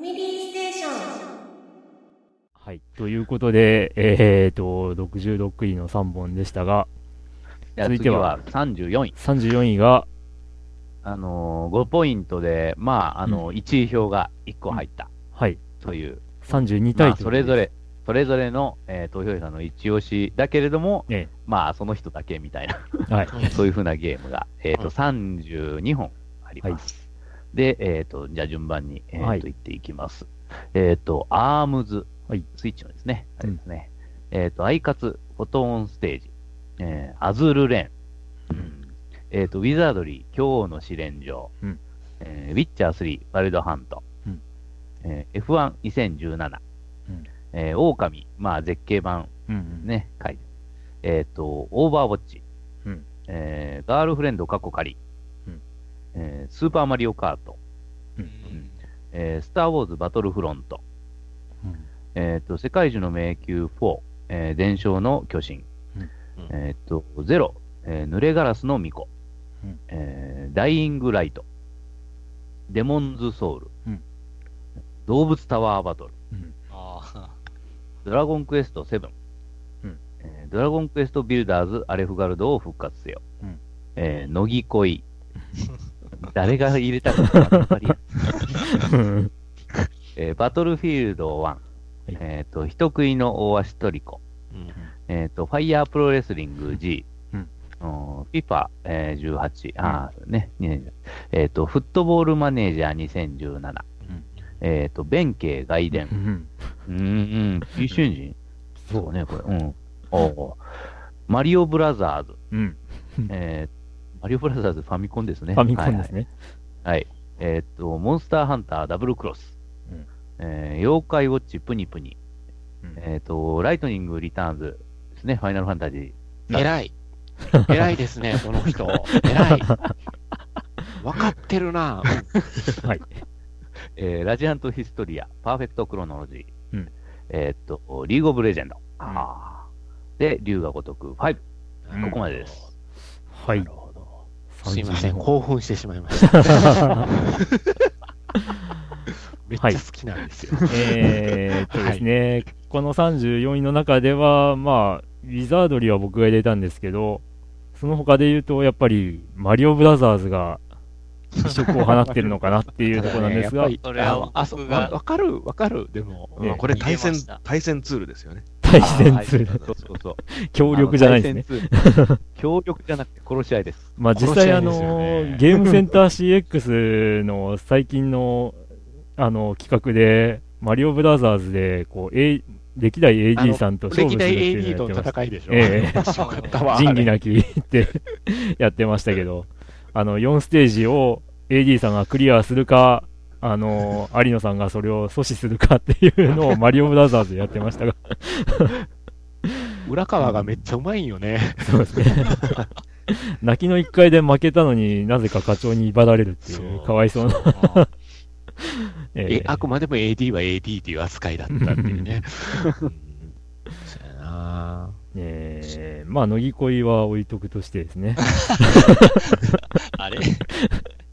ミリーステーション。はい。ということで、えーと、66位の3本でしたが、続いては次は34位。34位が、あのー、5ポイントで、まあ、あのー、1位票が1個入ったはい。という、32まあ、対ということでそれぞれ、それぞれの、えー投票者の一押しだけれども、えまあ、その人だけみたいな、えはい。そういうふうなゲームが、えっ、と、うん32本あります。で、えっ、と、じゃあ順番に、えっ、と、はい。言っていきます。えっ、と、アームズ、はい。スイッチのですね、あうん。れですね。えっ、と、アイカツ、フォトオンステージ、えーアズールレーン、うん。えっ、と、ウィザードリー、今日の試練場、うん。えーウィッチャー3、ワイルドハント、うん。えー F12017、うん。えー、狼、まあ、絶景版。うんうん。えっ、と、オーバーウォッチ、うん。えーガールフレンド過去仮、うんえースーパーマリオカート、うんえースター・ウォーズ・バトルフロント、うん。えっ、と、世界中の迷宮4、えー伝承の巨神、うん。えっ、と、ゼロ、えー濡れガラスの巫女、うん。えーダイイング・ライト、デモンズ・ソウル、うん。動物タワーバトル、あドラゴンクエスト7、うん。えードラゴンクエストビルダーズアレフガルドを復活せよ。うん。えー乃木恋。誰が入れたか分かりやすいえーバトルフィールド1。いえっ、と、人食いの大足トリコ。うんえっ、と、ファイヤープロレスリング G。うんうん FIFA、えー18。ああ、ね。2010えっ、と、フットボールマネージャー2017。うんえっ、と、弁慶外伝う。んうんうん。一瞬人そうね、これ。うん。おうマリオブラザーズ。うん。えーマリオブラザーズファミコンですね。ファミコンですね。はい。はい。はいえーっと、モンスターハンターダブルクロス。うんえー妖怪ウォッチプニプニ。うんえーっと、ライトニングリターンズですね。ファイナルファンタジー。偉い。偉いですね、この人。偉い。分かってるな。はい。えーラジアントヒストリア、パーフェクトクロノロジー。うんえーっと、リーグオブレジェンド。あーで、竜が如く5。うんここまでです。はい。すいません、32興奮してしまいました。めっちゃ好きなんですよ。えーっとですね、この34位の中では、まあ、ウィザードリーは僕が入れたんですけど、その他で言うと、やっぱり、マリオブラザーズが、一色を放ってるのかなっていうところなんですが、それはああそがわわかる、わかる、でも。ええまあこれ対戦対戦ツールですよね。対戦ツール、そうそうそう。協力じゃないですね。協力じゃなくて殺し合いです。まあ実際あの、ねゲームセンター CX の最近の、あの、企画で、マリオブラザーズで、こう、A、歴代 AD さんと勝負するっていうのをやってまし戦いでしょ。ええ面白かったわ。仁義なきってやってましたけど、あの、4ステージを AD さんがクリアするか、あの、有野さんがそれを阻止するかっていうのをマリオブラザーズでやってましたが、浦川がめっちゃうまいんよね。そうですね。泣きの1回で負けたのになぜか課長に威張られるっていう、かわいそうな。ええあくまでも AD は AD っていう扱いだったっていうね。うんそうやなえーまあ、乃木恋は置いとくとしてですね。あれ？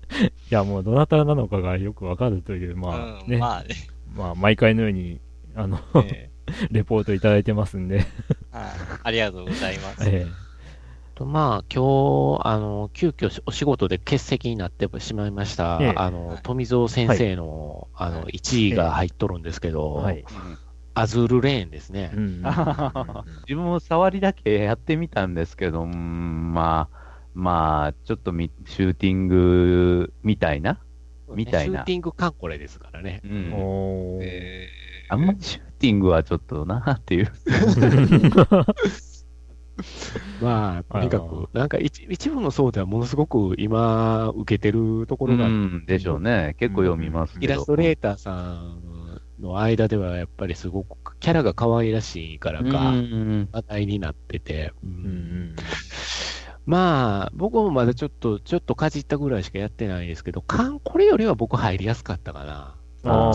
いや、もうどなたなのかがよくわかるという、まあうんね、まあね。まあ、毎回のように、あの、えレポートいただいてますんで、えはい。ありがとうございます。えとまあ、今日、あの、急遽お仕事で欠席になってしまいました、ええ。あの、富蔵先生の、あの、1位が入っとるんですけど、はい。アズールレーンですね。うん 自分も触りだけやってみたんですけど、うんまあ、まあ、ちょっとみシューティングみたいな、みたいな。シューティングカンコレですからね。うん。おー。えあんまりシューティングはちょっとなっていう。まあ、とにかく、なんか一一部の層ではものすごく今、受けてるところが、うん、でしょうね。結構読みますけど。イラストレーターさんの間ではやっぱりすごくキャラが可愛らしいからか、うん。話題になってて、うん。うんうんまあ、僕もまだちょっと、ちょっとかじったぐらいしかやってないですけど、かんこれよりは僕入りやすかったかな。あ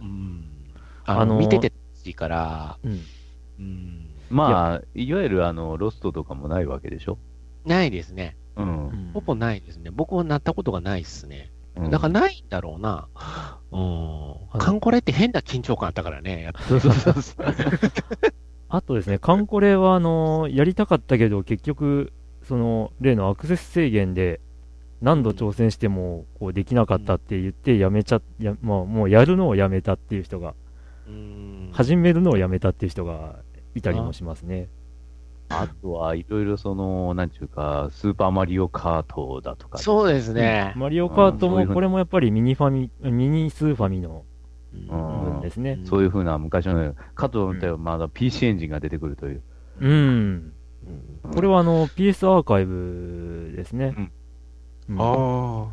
うん。あの、あのー見てて楽しいから、うんうん。まあ、いわゆるあの、ロストとかもないわけでしょ？ないですね。うん。ほぼないですね。僕はなったことがないですね。うんだからないんだろうな。うん。カンコレって変な緊張感あったからね。そうそうそう。あとですね、カンコレは、あのやりたかったけど、結局、その、例のアクセス制限で、何度挑戦しても、こう、できなかったって言って、やめちゃ、や、まあ、もうやるのをやめたっていう人が、うん始めるのをやめたっていう人がいたりもしますね。あとはいろいろその、なんちゅうか、スーパーマリオカートだとか。そうですね。マリオカートも、これもやっぱりミニファミ、ミニスーファミのうんですね。そういうふうな昔の、かと思ったらまだ PC エンジンが出てくるという。うん。うんこれはあの、PS アーカイブですね。うんあ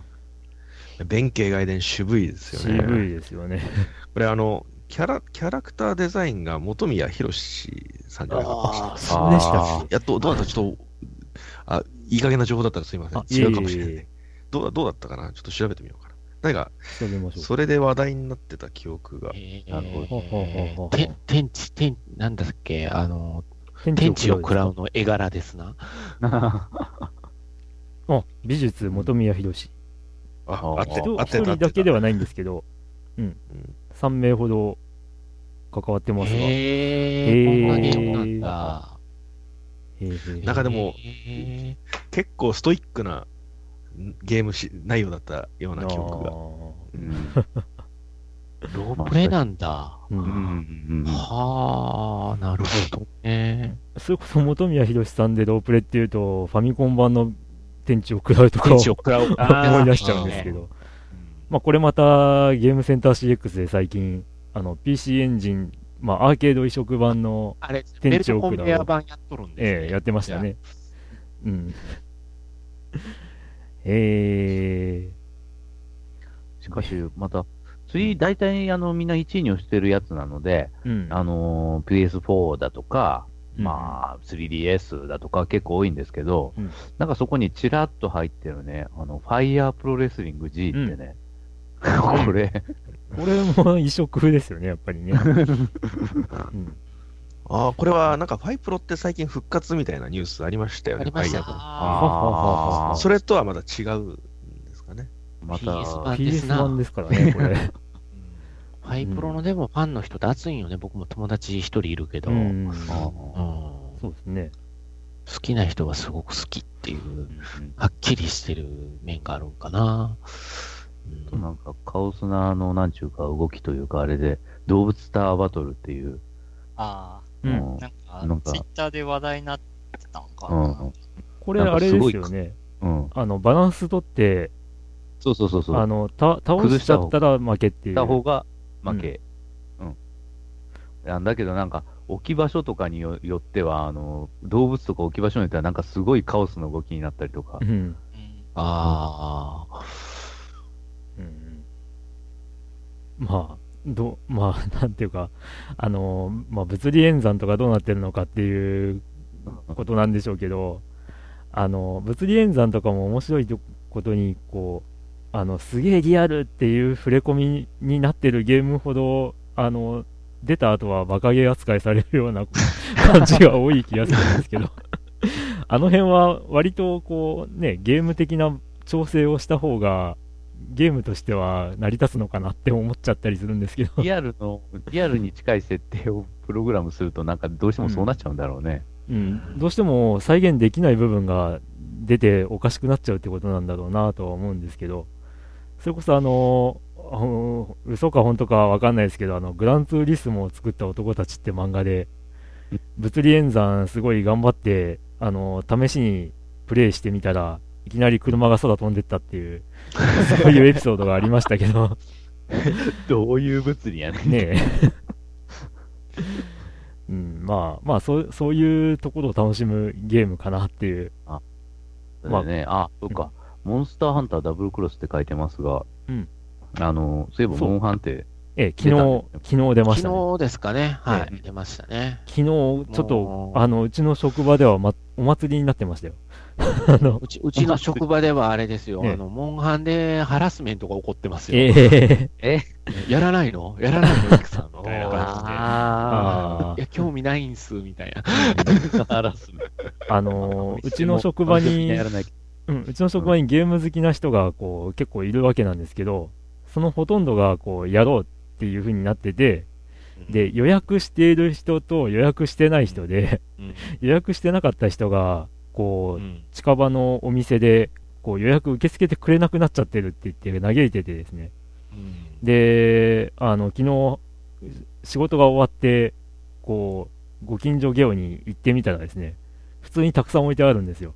あ。弁慶外伝渋いですよね。渋いですよね。これあの、キャラ、キャラクターデザインが本宮博さんじゃないか？そうでしたや、どう、どうだった？ちょっと、あ、いい加減な情報だったらすいませんあ。違うかもしれないいえいえいえ。どうだ、どうだったかな？ちょっと調べてみようかな。何か。それで話題になってた記憶が。えなるほど天地、天、なんだっけ、あの、天地を食らうの絵柄ですな。あ、美術、本宮博士。あ、ああって一た、あってた。人だけでは。はないんですけど、うんうん。3名ほど関わってますが。へへえ、こんなんかでもへ結構ストイックなんゲームし内容だったような記憶が。うんーロープレなんだ。うんはあ、なるほどね。それこそ本宮博さんでロープレっていうと、ファミコン版の天地を食らうとかを。思い出しちゃうんですけど、まあこれまたゲームセンター CX で最近、あの PC エンジン、まあアーケード移植版の、天地を食らうベア版やっとるんですね。ええやってましたね。うん。えしかし、また、次、大体、あの、みんな1位に押してるやつなので、ー、うん。あのー PS4 だとか、うん。まあ、3DS だとか結構多いんですけど、うん。なんかそこにちらっと入ってるね、あの、ファイヤープロレスリング G ってね、これ、これも異色ですよね、やっぱりね。うん。ああ、これはなんかファイプロって最近復活みたいなニュースありましたよね。ありました。ファイヤーあー。それとはまた違うま PS た、版です PS な。版ですからね、これ。ファイプロのでもファンの人って熱いんよね。僕も友達一人いるけど、そうですね。好きな人はすごく好きっていう、ーはっきりしてる面があるんかな。となんか、カオスな、あの、なんちゅうか、動きというか、あれで、動物スターバトルっていう、あうん。うんあ、なんか、ツイッターで話題になってたんかうんな。これ、あれですよね。うん。あの、バランス取って、そうそうそうそう。あの、た、倒しちゃったら負けっていう。た方が負け。うん。なんだけど、なんか、置き場所とかによよっては、あの、動物とか置き場所によっては、なんかすごいカオスの動きになったりとかう。ん。うんああ。うん。まあ、ど、まあ、なんていうか、あの、まあ、物理演算とかどうなってるのかっていうことなんでしょうけど、あの、物理演算とかも面白いとことに、こう、あの、すげえリアルっていう触れ込みになってるゲームほど、あの、出た後はバカゲー扱いされるような感じが多い気がするんですけど、あの辺は割とこう、ね、ゲーム的な調整をした方が、ゲームとしては成り立つのかなって思っちゃったりするんですけど、リアルの、リアルに近い設定をプログラムすると、なんかどうしてもそうなっちゃうんだろうね。うん、どうしても再現できない部分が出ておかしくなっちゃうってことなんだろうなとは思うんですけど、それこそあの、あの嘘か本当かわかんないですけど、あの、グランツーリスモを作った男たちって漫画で、物理演算すごい頑張って、あの、試しにプレイしてみたら、いきなり車が空飛んでったっていう、そういうエピソードがありましたけど、どういう物理やねん。ねえ。うん、まあ、まあ、そう、そういうところを楽しむゲームかなっていう。そうだよね。あ、そうか。モンスターハンターダブルクロスって書いてますが、うんあの、そういえば、モンハンって、ええ、昨日、昨日出ましたね。昨日ですかね。はえい。出ましたね。昨日、ちょっとあの、うちの職場では、ま、お祭りになってましたよ。あの、うち、うちの職場ではあれですよ。ええあの、モンハンでハラスメントが起こってますよ。ええやらないの？やらないの、イクさんみたいな感あじで。いや、興味ないんす、みたいな。ハラスメントあの、うちの職場にや、らないうん、うちの職場にゲーム好きな人が、こう、結構いるわけなんですけど、そのほとんどが、こう、やろうっていう風になってて、で、予約している人と予約してない人で、うん、予約してなかった人が、こう、うん。近場のお店で、こう予約受け付けてくれなくなっちゃってるって言って嘆いててですね。うん。で、あの、昨日、仕事が終わって、こう、ご近所ゲオに行ってみたらですね、普通にたくさん置いてあるんですよ。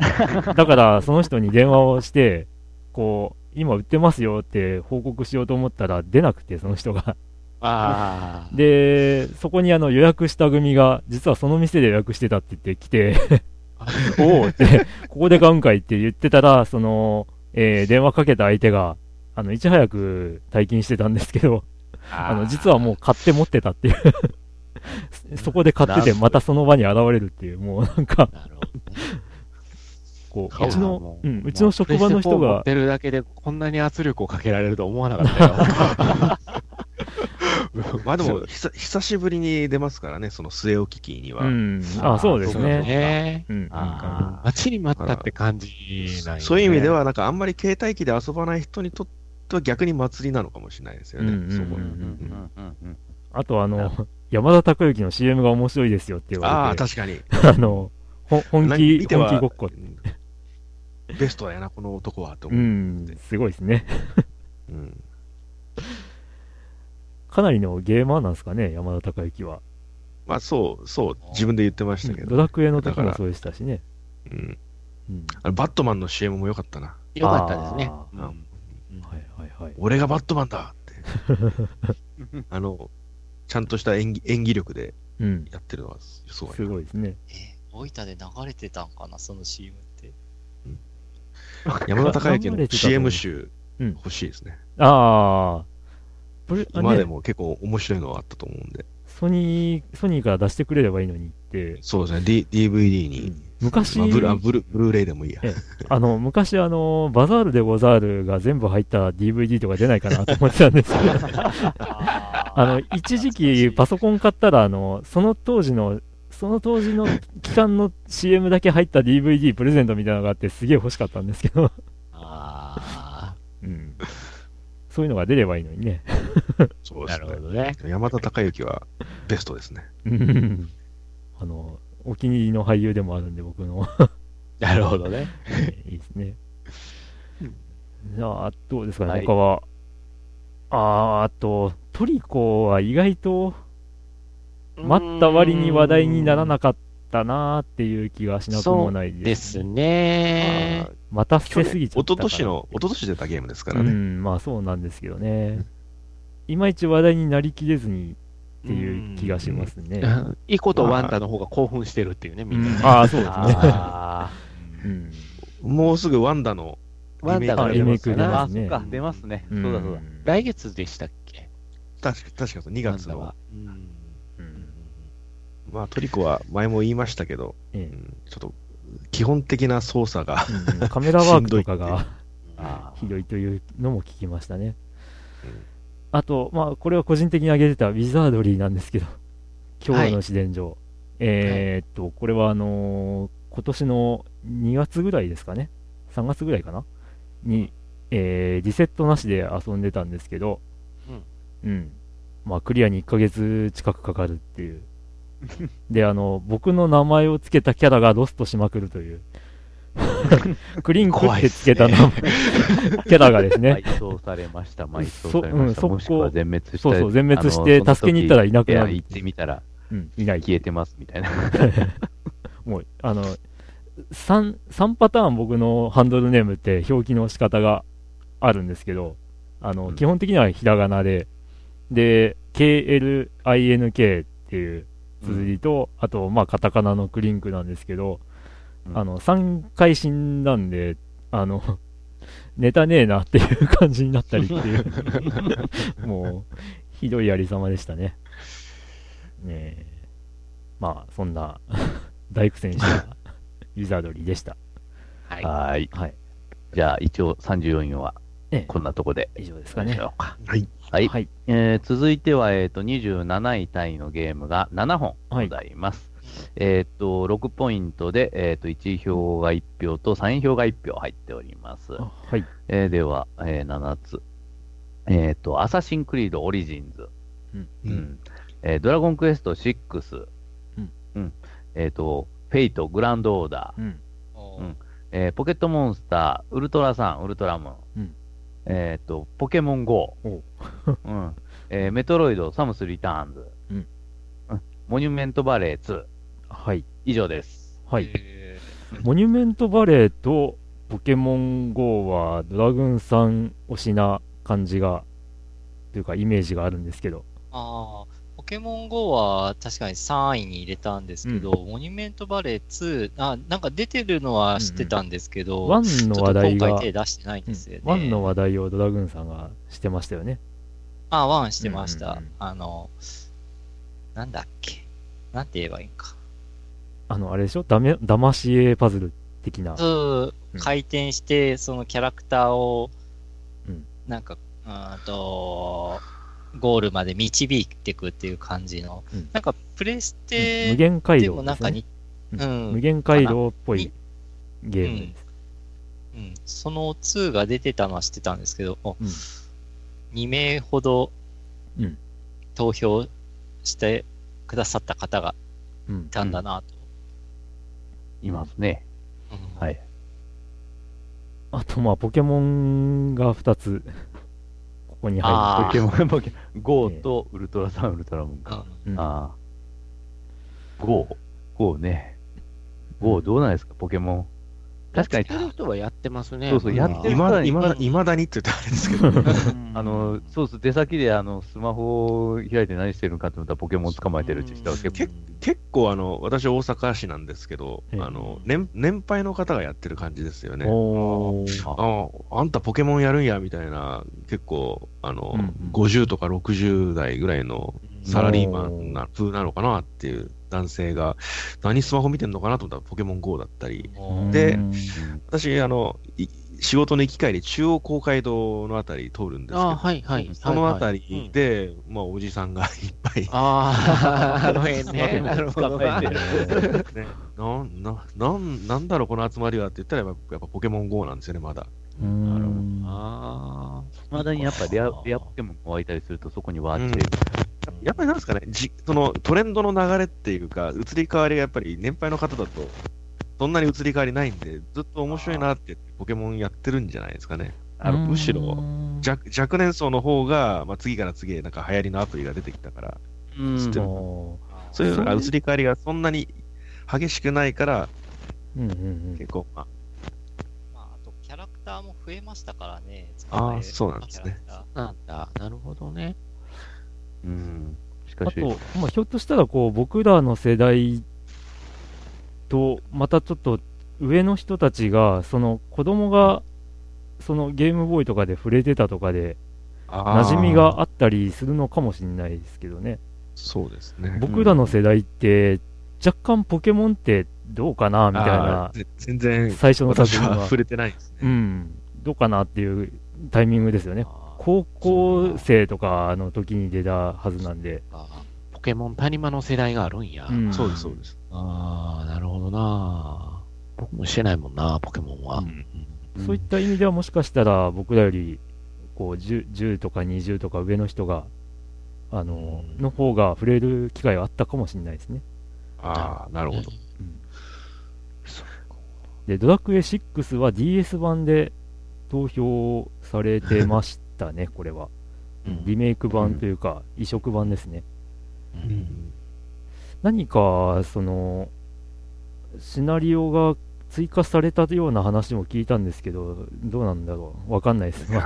だから、その人に電話をして、こう、今売ってますよって報告しようと思ったら出なくて、その人が。ああ。で、そこにあの予約した組が、実はその店で予約してたって言って来て、おおって、ここで買うんかいって言ってたら、その、えー電話かけた相手が、あの、いち早く退勤してたんですけど、あの、実はもう買って持ってたっていう。そこで買ってて、またその場に現れるっていう、もうなんか、なるほどね。こう、いうやちのも、ううん、うちの職場の人プレステ4持がっ、てるだけでこんなに圧力をかけられると思わなかったよ。まあでも、ひさ久しぶりに出ますからね、その据え置き機には。うん、あ、そうですね。ね。うん、あ待ちに待ったって感じなんよねそういう意味では、なんかあんまり携帯機で遊ばない人にとっては逆に祭りなのかもしれないですよね、うんうんうんそこあとあの、山田孝之の CM が面白いですよって言ああ、われて、確かに。あの、ほ本気、本気ごっこ。うんベストやな、この男は、とう思う。ん、すごいですね。うんかなりのゲーマーなんですかね、山田孝之は。まあ、そう、そう、自分で言ってましたけど。ドラクエの時だからもそうでしたしね。うんうんあのバットマンの CM も良かったな。よかったですね。あうんーはいはいはい。俺がバットマンだって。あの、ちゃんとした演技演技力でうん。やってるのはすすごいな。すごいですね。えー、大分で流れてたんかな、その CM って。山田孝之の CM う集うん欲しいですね。ああ。これ、あね、今でも結構面白いのがあったと思うんで。ソニー、ソニーから出してくれればいいのにって、そうですね、D、DVD に。昔、まあ、ブルあブルブルーレイでもいいや。えあの、昔あの、バザールでござるが全部入った DVD とか出ないかなと思ってたんですけど、あ あの、一時期パソコン買ったら、あの、その当時の、その当時の期間の CM だけ入った DVD プレゼントみたいなのがあってすげえ欲しかったんですけど、あうん。そういうのが出ればいいのにね。そうあ、なですね。るほどね。山田孝之はベストですね。うんあの、お気に入りの俳優でもあるんで、僕の。なるほどね。いいですね。じゃあ、どうですかね、はい他は。あー、あと、トリコは意外と、待った割に話題にならなかったなーっていう気がしなくもないでです。すね。待たせすぎちゃ一ったかな。昨年の、一昨年出たゲームですからね。うん、まあそうなんですけどね。いまいち話題になりきれずにっていう気がしますね。うんイコとワンダの方が興奮してるっていうね、みんな。うんああ、そうですね。あうんもうすぐワンダのワンダがあリメイク出ますな出ますねあそっか、出ますね。そうだそうだ。来月でしたっけ？確か、確かそう2月は。。うんうんまあトリコは前も言いましたけど、ええうんちょっと基本的な操作が、うんカメラワークとかが あひどいというのも聞きましたねうん。あと、まあ、これは個人的に挙げてたウィザードリーなんですけど、今日の自伝場。えーっと、これはあのー今年の2月ぐらいですかね。3月ぐらいかな？に、えーリセットなしで遊んでたんですけど、うん。まあ、クリアに1ヶ月近くかかるっていう。で、あの、僕の名前を付けたキャラがロストしまくるという。クリンクって付けた名前、キャラがですね、埋葬されました、埋葬されました。そうんもしくは全滅した。そうそう全滅して助けに行ったらいなくなる行ってみたらうん、いない。消えてますみたいな。もう、あの、3、三パターン僕のハンドルネームって表記の仕方があるんですけど、あの、うん基本的にはひらがなで、で、KLINK っていう綴りと、あと、まあ、カタカナのクリンクなんですけど、うんあの、3回死んだんで、あの、ネタねえなっていう感じになったりっていう、もう、ひどいありさまでしたね。ねえ。まあ、そんな、大苦戦したユーザードリーでした。はい。はーい。はい。じゃあ、一応34位はええ、こんなとこで。以上ですかね。しょうか。はい。はい。はい。えー続いては、えっ、と、27位タイのゲームが7本ございます。えっ、と、6ポイントで、えっ、と、1票が1票と3票が1票入っております。はい。えーでは、えー7つ。えっ、と、アサシンクリードオリジンズ。うんうんえードラゴンクエスト6。うんうんえっ、と、フェイト、グランドオーダー。うん。うんえーポケットモンスター、ウルトラサン、ウルトラムーン。うんえっ、と、ポケモン GO。おううんえーメトロイド、サムスリターンズ。うんうんモニュメントバレー2。はい。以上です。はい。えモニュメントバレーとポケモン GO はドラグーンさん推しな感じが、というかイメージがあるんですけど。ーああ、ポケモン GO は確かに3位に入れたんですけど、モニュメントバレー2、あ、なんか出てるのは知ってたんですけど、1の話題が、今回手出してないんですよね。1の話題をドラグーンさんがしてましたよね。あ、ワンしてました。うんうんうんあの、なんだっけ。なんて言えばいいんか。あの、あれでしょ？ダメ、騙し絵パズル的な。そううん回転して、そのキャラクターをうん、なんか、うーんと、ゴールまで導いていくっていう感じの、うん。なんか、プレス無テ限回で廊ね。もなんかに、うん。うん。無限回廊っぽいゲームです。うん、その2が出てたのは知ってたんですけど、おうん。2名ほどうん。投票してくださった方がうん。いたんだなと。いますね。うん。はい。あと、まあ、ポケモンが2つ、ここに入あーポケモン、ポケモン、GO とウルトラサン、ウルトラムーンか。る。うんああ。GO、GO ね。GO どうなんですか、ポケモン。確かに。やってる人はやってますね。そうそうやってるいま、いうんま、いまだにって言ったらあれですけど、あの、そうそう、出先であの、スマホを開いて何してるのかと思ったらポケモン捕まえてるって人は結構、結結構あの、私大阪市なん。ですけど、ええあの、年、年配の方がやってる感じですよね。おーああん。たポケモンやるん。や、みたいな、結構、あの、うん。うん。50とか60代ぐらいのサラリーマンな風なのかなっていう男性が、何スマホ見てんのかなと思ったらポケモン GO だったり、でうん。私、あの、い仕事の行き帰り、中央公会堂のあたり通るんですけど、あはいはい。そのあたはいりで、まあ、おじさんが いっぱい、ああ、あの辺ね。なるほどね、なん、な、なん、なんだろう、この集まりはって言ったら、やっぱやっぱポケモン GO なんですよね、まだ。うん。あまだにやっぱレア、レアポケモンが湧いたりするとそこにワーってる。やっぱりなんですかね、じそのトレンドの流れっていうか、移り変わりがやっぱり年配の方だと、そんなに移り変わりないんで、ずっと面白いなって言ってポケモンやってるんじゃないですかね。あのむしろ若若年層の方が、まあ、次から次へなんか流行りのアプリが出てきたから、うんそういうのがそう移り変わりがそんなに激しくないから、ーうんうんうん結構、まあ、まあ、あと、キャラクターも増えましたからね。あーそうなんですねなんだ。なるほどね。うん。しかし、あと、まあ、ひょっとしたらこう僕らの世代とまたちょっと上の人たちがその子供がそのゲームボーイとかで触れてたとかで馴染みがああったりするのかもしれないですけどね。そうですね。僕らの世代って若干ポケモンってどうかなみたいあな全然、最初の作品は。触れてないですね。うん。どうかなっていうタイミングですよね高校生とかの時に出たはずなんで、あポケモン谷間の世代があるんや。うんそうです、そうです。ああ、なるほどな。僕もしてないもんな、ポケモンは。うんそういった意味ではもしかしたら僕らよりこう 10, 10とか20とか上の人があの,、うんの方が触れる機会はあったかもしれないですね。ああ、なるほど。で、ドラクエ6は DS 版で投票されてましたね、これは。うんリメイク版というか、移植版ですね。うん何か、その、シナリオが追加されたような話も聞いたんですけど、どうなんだろうわかんないです。も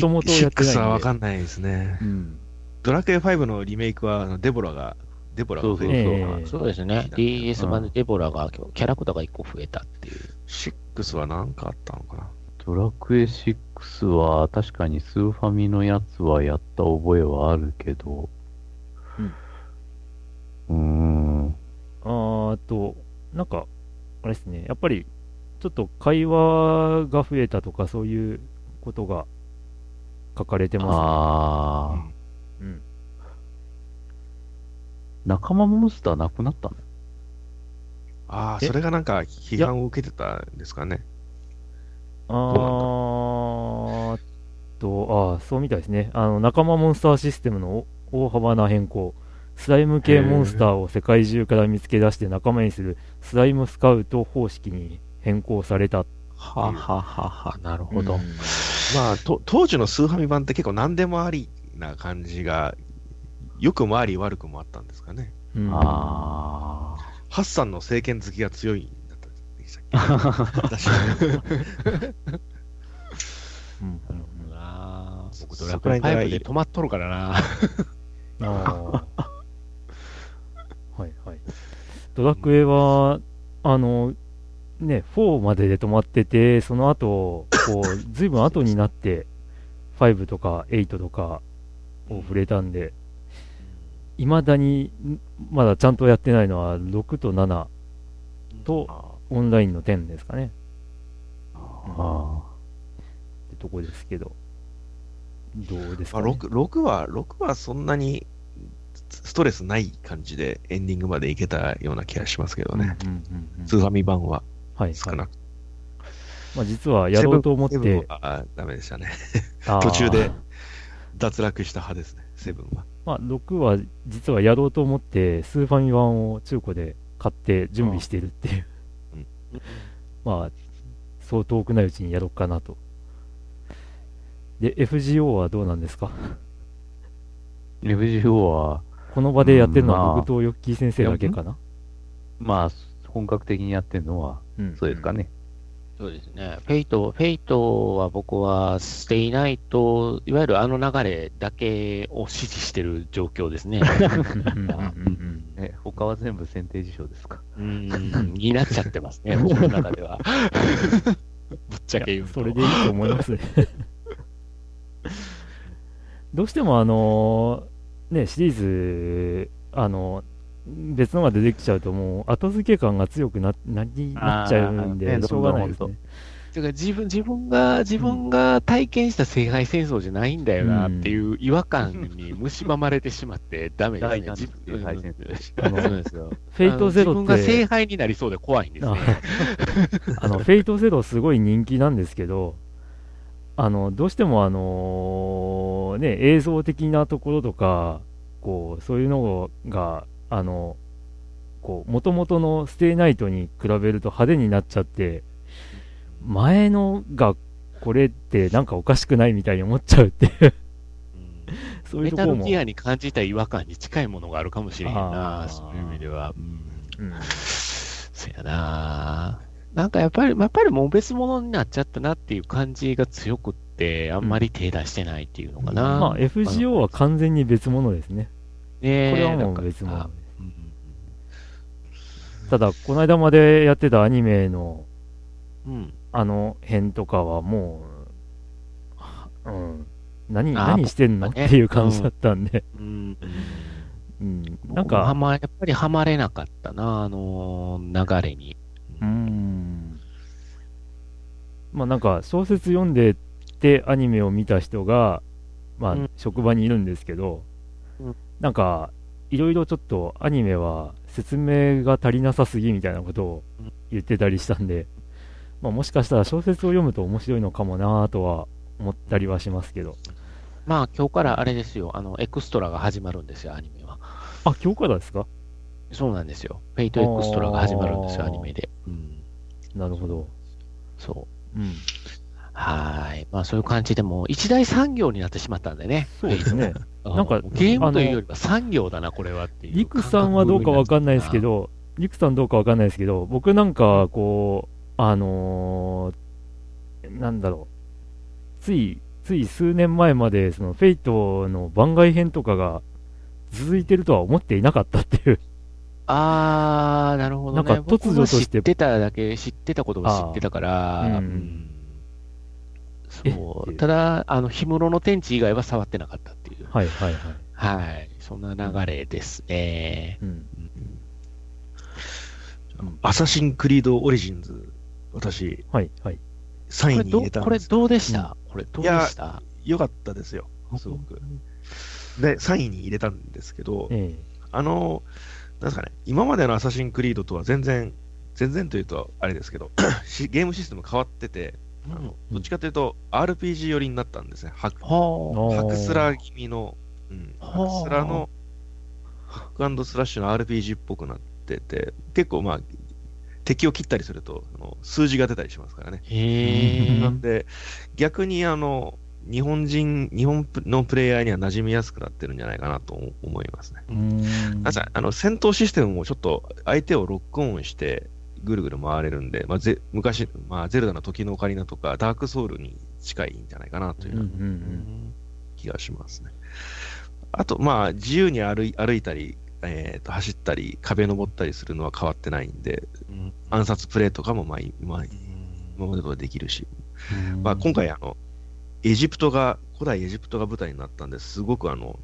ともとやってないんで。シックスはわかんないですね。うん。ドラクエ5のリメイクは、あのデボラが、デボラが増えてそうそうるそうですね。DS 版でデボラが、キャラクターが1個増えたっていう。6は何かあったのかなドラクエ6は確かにスーファミのやつはやった覚えはあるけど、うーん。あーあと、なんか、あれですね、やっぱり、ちょっと会話が増えたとか、そういうことが書かれてまああ、すね。うん。仲間モンスターなくなったの？ああ、え？それがなんか批判を受けてたんですかね。あーと、あ、そうみたいですね。あの、仲間モンスターシステムの大幅な変更。スライム系モンスターを世界中から見つけ出して仲間にするスライムスカウト方式に変更された。は、ははは、なるほど。うんまあ、と当時のスーファミ版って結構何でもありな感じが、良くもあり悪くもあったんですかね。うんあハッサンの政権好きが強いんだったでしたっけ私はうん。うん。あー僕、そドラクエ5で止まっとるからな。はいはい。ドラクエは、あの、ね、4までで止まってて、その後、こう、ずいぶん後になって、5とか8とかを触れたんで、いまだに、んまだちゃんとやってないのは、6と7と、オンラインの10ですかね。あ。ってとこですけど。どうですまあ、か、ね、6, 6は、6はそんなにストレスない感じでエンディングまでいけたような気がしますけどね。うんうんうんうんスーファミ版ははい、はい少なく。まあ、実はやろうと思って、はダメでしたね。途中で脱落した派ですね、セブンは。まあ、6は実はやろうと思って、スーファミ版を中古で買って準備しているっていう、うんまあ、そう遠くないうちにやろうかなと。で、FGO はどうなんですか？FGO は、この場でやってるのは僕とヨッキー先生だけかな、まあ、本格的にやってるのは、うんそうですかね。そうですね。フェイト、フェイトは僕は、ステイナイト、いわゆるあの流れだけを支持してる状況ですね。うんうんうんえ、他は全部剪定事象ですか？うん、になっちゃってますね、僕の中では。ぶっちゃけ言うと。それでいいと思いますね。どうしてもあのね、シリーズ、あの別のが出てきちゃうともう後付け感が強くななりなっちゃうんで、ねしょうがないですね。てか自分、自分が、自分が体験した聖杯戦争じゃないんだよなっていう違和感に蝕まれてしまって ダメですね。自分敗戦ですあのそうですよ。フェイトゼロっあの自分が聖て、杯になりそうで怖いんですね。あの フェイトゼロすごい人気なんですけど、あのどうしてもあのね、映像的なところとか、こうそういうのが、あのこう元々のステイナイトに比べると派手になっちゃって、前のがこれってなんかおかしくないみたいに思っちゃうっていう、そういうメところも。タルギアに感じた違和感に近いものがあるかもしれへんあな、ーそういう意味では。うんうんそやななんかやっぱり、やっぱりもう別物になっちゃったなっていう感じが強くって、あんまり手出してないっていうのかな。まあ FGO は完全に別物ですね。ねこれはもう別物。ただ、この間までやってたアニメのうん。あの辺とかはもう、はうん、何、何してんの、ね。っていう感じだったんで、うん。うん、ななんんか、はか、ま、やっぱりハマれなかったな、あのー流れに。うーん、まあなんか小説読んでてアニメを見た人が、まあうん。職場にいるんですけど、うんなんか、いろいろちょっとアニメは説明が足りなさすぎみたいなことを言ってたりしたんで、まあもしかしたら小説を読むと面白いのかもなとは思ったりはしますけど。まあ、今日からあれですよ、あの、エクストラが始まるんですよ、アニメは。あ、今日からですか？そうなんですよ。フェイトエクストラが始まるんですよ、アニメで。うん。なるほど。そう。うん。はーい。まあ、そういう感じでもう、一大産業になってしまったんでね。そうですね。なんかゲームというよりは産業だな、これはっていう。リクさんはどうかわかんないですけ。ど、リクさんどうかわかんないですけど、僕なんか、こう、あのーなんだろう、つい、つい数年前まで、その、フェイトの番外編とかが続いてるとは思っていなかったっていう。あー、なるほどね。なんか突如として知ってただけ、知ってたことが知ってたから、うんそう。ただ、あの、氷室の天地以外は触ってなかった。はいはいはい。はい。そんな流れですね。うん。アサシンクリードオリジンズ、私、はいはい。3位にこれどう、入れたんです。これどうでした、これどうでした？良かったですよ、すごく。で、3位に入れたんですけど、えあの、なんですかね、今までのアサシンクリードとは全然、全然というとあれですけど、しゲームシステム変わってて、あのどっちかというと RPG 寄りになったんですね。ハクはハクスラ気味の、うん、はあ。ハクスラの、ハックスラッシュの RPG っぽくなってて、結構まあ、敵を切ったりすると、数字が出たりしますからね。なんで、逆にあの、日本人、日本のプレイヤーには馴染みやすくなってるんじゃないかなと思いますね。あの戦闘システムもちょっと相手をロックオンしてぐるぐる回れるんで、まあ、ぜ昔、まあ、ゼルダの時のオカリナとかダークソウルに近いんじゃないかなという気がしますね。あと、まあ、自由に歩い歩いたり、えーと、走ったり、壁登ったりするのは変わってないんで、うん。暗殺プレイとかもまあ今今までとはできるし、まあ、今回あの、エジプトが、古代エジプトが舞台になったんですごくあの、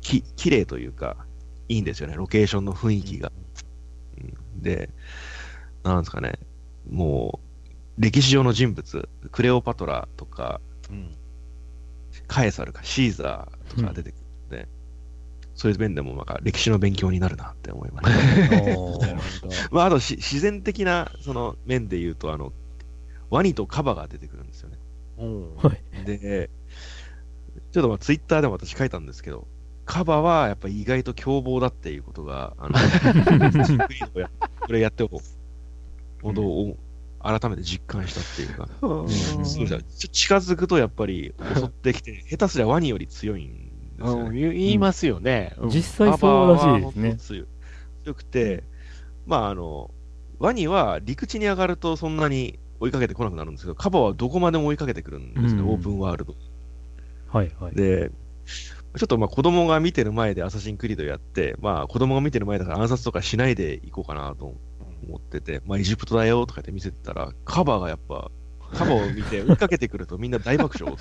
き、綺麗というか、いいんですよね、ロケーションの雰囲気が。うん。で、なんですかね、もう、歴史上の人物、クレオパトラとか、うん。カエサルかシーザーとか出てくるんで、そういう面でもなんか歴史の勉強になるなって思いました。おー。なるほどまあ、あとし自然的なその面で言うと、あの、ワニとカバが出てくるんですよね。うんで、ちょっとまあツイッターでも私書いたんですけど、カバはやっぱり意外と凶暴だっていうことが、あの、やこれやってお本当を改めて実感したっていうか、うん。そうじゃちょ近づくとやっぱり襲ってきて、下手すりゃワニより強いんですよね。うん。言言いますよね。うん。実際そうらしいですね。強くて、まああの、ワニは陸地に上がるとそんなに追いかけてこなくなるんですけど、カバはどこまでも追いかけてくるんですね、うん。オープンワールド。はいはい。で、ちょっとまあ子供が見てる前でアサシンクリードやって、まあ子供が見てる前だから暗殺とかしないでいこうかなと思ってて、まあエジプトだよとかって見せてたら、カバがやっぱ、カバを見て 追いかけてくるとみんな大爆笑。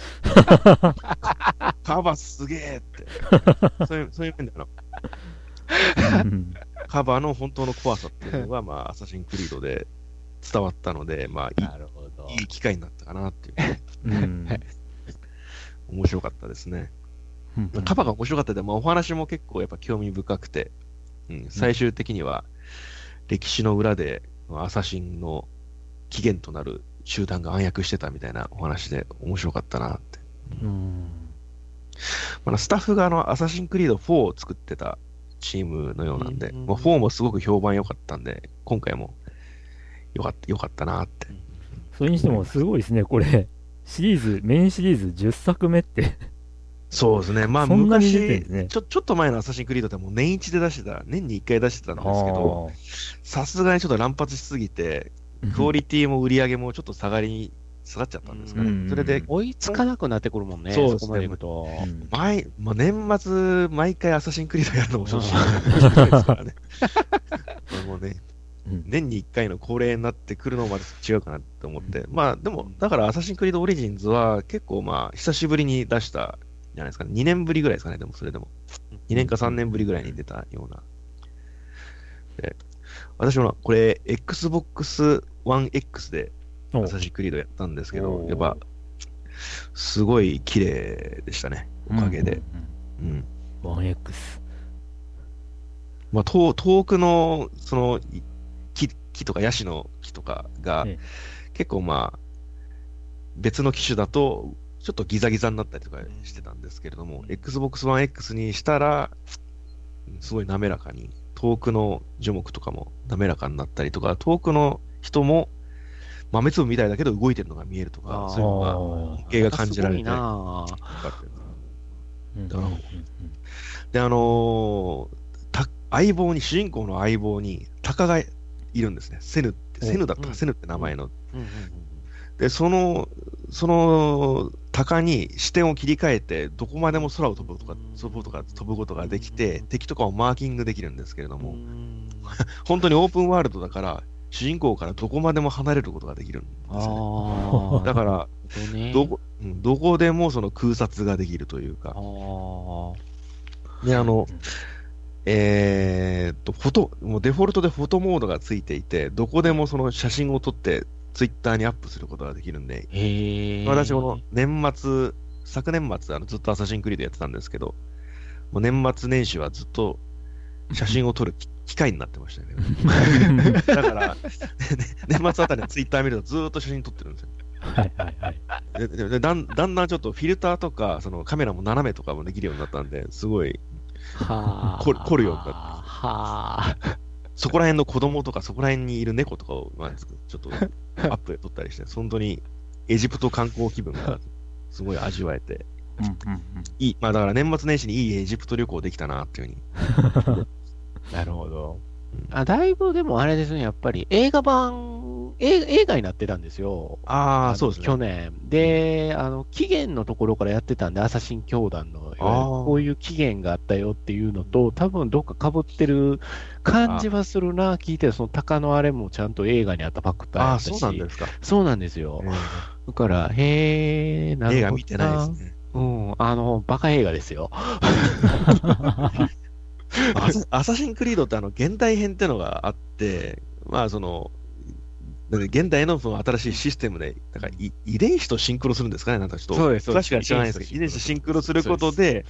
カバすげえって。そういう、そういう面であの、うんカバの本当の怖さっていうのが、まあアサシンクリードで伝わったので、まあいなるほど。いいい機会になったかなっていう。うん面白かったですね。うんカバが面白かったで、まあ、お話も結構やっぱ興味深くて、うん、最終的には歴史の裏でアサシンの起源となる集団が暗躍してたみたいなお話で面白かったなって。うんまあ、スタッフがあのアサシンクリード4を作ってたチームのようなんで、うんまあ、4もすごく評判良かったんで、今回も良かった良かったなって。それにしてもすごいですね、これ。シリーズ、メインシリーズ10作目って。そうですね。まあ昔ねちょ、ちょっと前のアサシンクリードってもう年一で出してた、年に1回出してたんですけど、さすがにちょっと乱発しすぎて、クオリティも売り上げもちょっと下がり、下がっちゃったんですかね。うんそれで、追いつかなくなってくるもんね。そうですねそこまで行くと。まあ、年末、毎回アサシンクリードやるのもちょっとしんどいですからね。うね、うん年に1回の恒例になってくるのまで違うかなって思って。まあ、でも、だからアサシンクリードオリジンズは結構まあ、久しぶりに出したじゃないですかね。2年ぶりぐらいですかね、でもそれでも。2年か3年ぶりぐらいに出たような。で私もこれ、Xbox One X でおアサシンクリードやったんですけどやっぱ、すごい綺麗でしたね、おかげで。うん。1X。まあ、遠遠くの、その、い木木とかヤシの木とかがええ、結構まあ、別の機種だと、ちょっとギザギザになったりとかしてたんですけれども、Xbox One X にしたら、すごい滑らかに、遠くの樹木とかも滑らかになったりとか、遠くの人も豆粒みたいだけど動いてるのが見えるとか、そういうのが、あ恩恵が感じられて、すごいなぁうんだからで、あのーた相棒に、主人公の相棒に、タカがいるんですね。セヌって、セヌだった？か、うん。セヌって名前の。うん。うん。で、その、その、タカに視点を切り替えて、どこまでも空を飛ぶとか、飛ぶとか、飛ぶことができて、敵とかをマーキングできるんですけれどうんも、うん。本当にオープンワールドだから、主人公からどこまでも離れることができるんですよ、ね。だから、ね。どこ、うんどこでもその空撮ができるというか。で、あの、えーっと、フォト、もうデフォルトでフォトモードがついていて、どこでもその写真を撮って、ツイッターにアップすることができるんで。私、この年末、昨年末、あのずっとアサシンクリードやってたんですけど、もう年末年始はずっと写真を撮る機 機会になってましたよね。だから、ね 年末あたりのツイッター見るとずーっと写真撮ってるんですよ。はいはいはい。でででだんだんだんちょっとフィルターとか、そのカメラも斜めとかもできるようになったんで、すごい、凝るようになってはあ。そこら辺の子供とか、そこら辺にいる猫とかを、まあ、ちょっと アップで撮ったりして、本当にエジプト観光気分がすごい味わえて、いい、まあだから年末年始にいいエジプト旅行できたなっていうふうに。なるほど。あ、だいぶでもあれですね、やっぱり映画版、映映画になってたんですよ。ああ、のそうですね。去年。で、あの、期限のところからやってたんで、アサシン教団の、こういう期限があったよっていうのと、多分どっか被ってる感じはするな、聞いてる、その鷹のあれもちゃんと映画にあったファクターあ。そうなんですか。そうなんですよ。えだから、へえ、なるほど。ー映画見てないです。ね。うん、あの、バカ映画ですよ。アサシンクリードってあの、現代編ってのがあって、まあその、現代のその新しいシステムで、なんかい遺伝子とシンクロするんですかね、なんかちょっと、そうですそうです。詳しくは知らないですけど、遺伝子とシンクロする。ことで、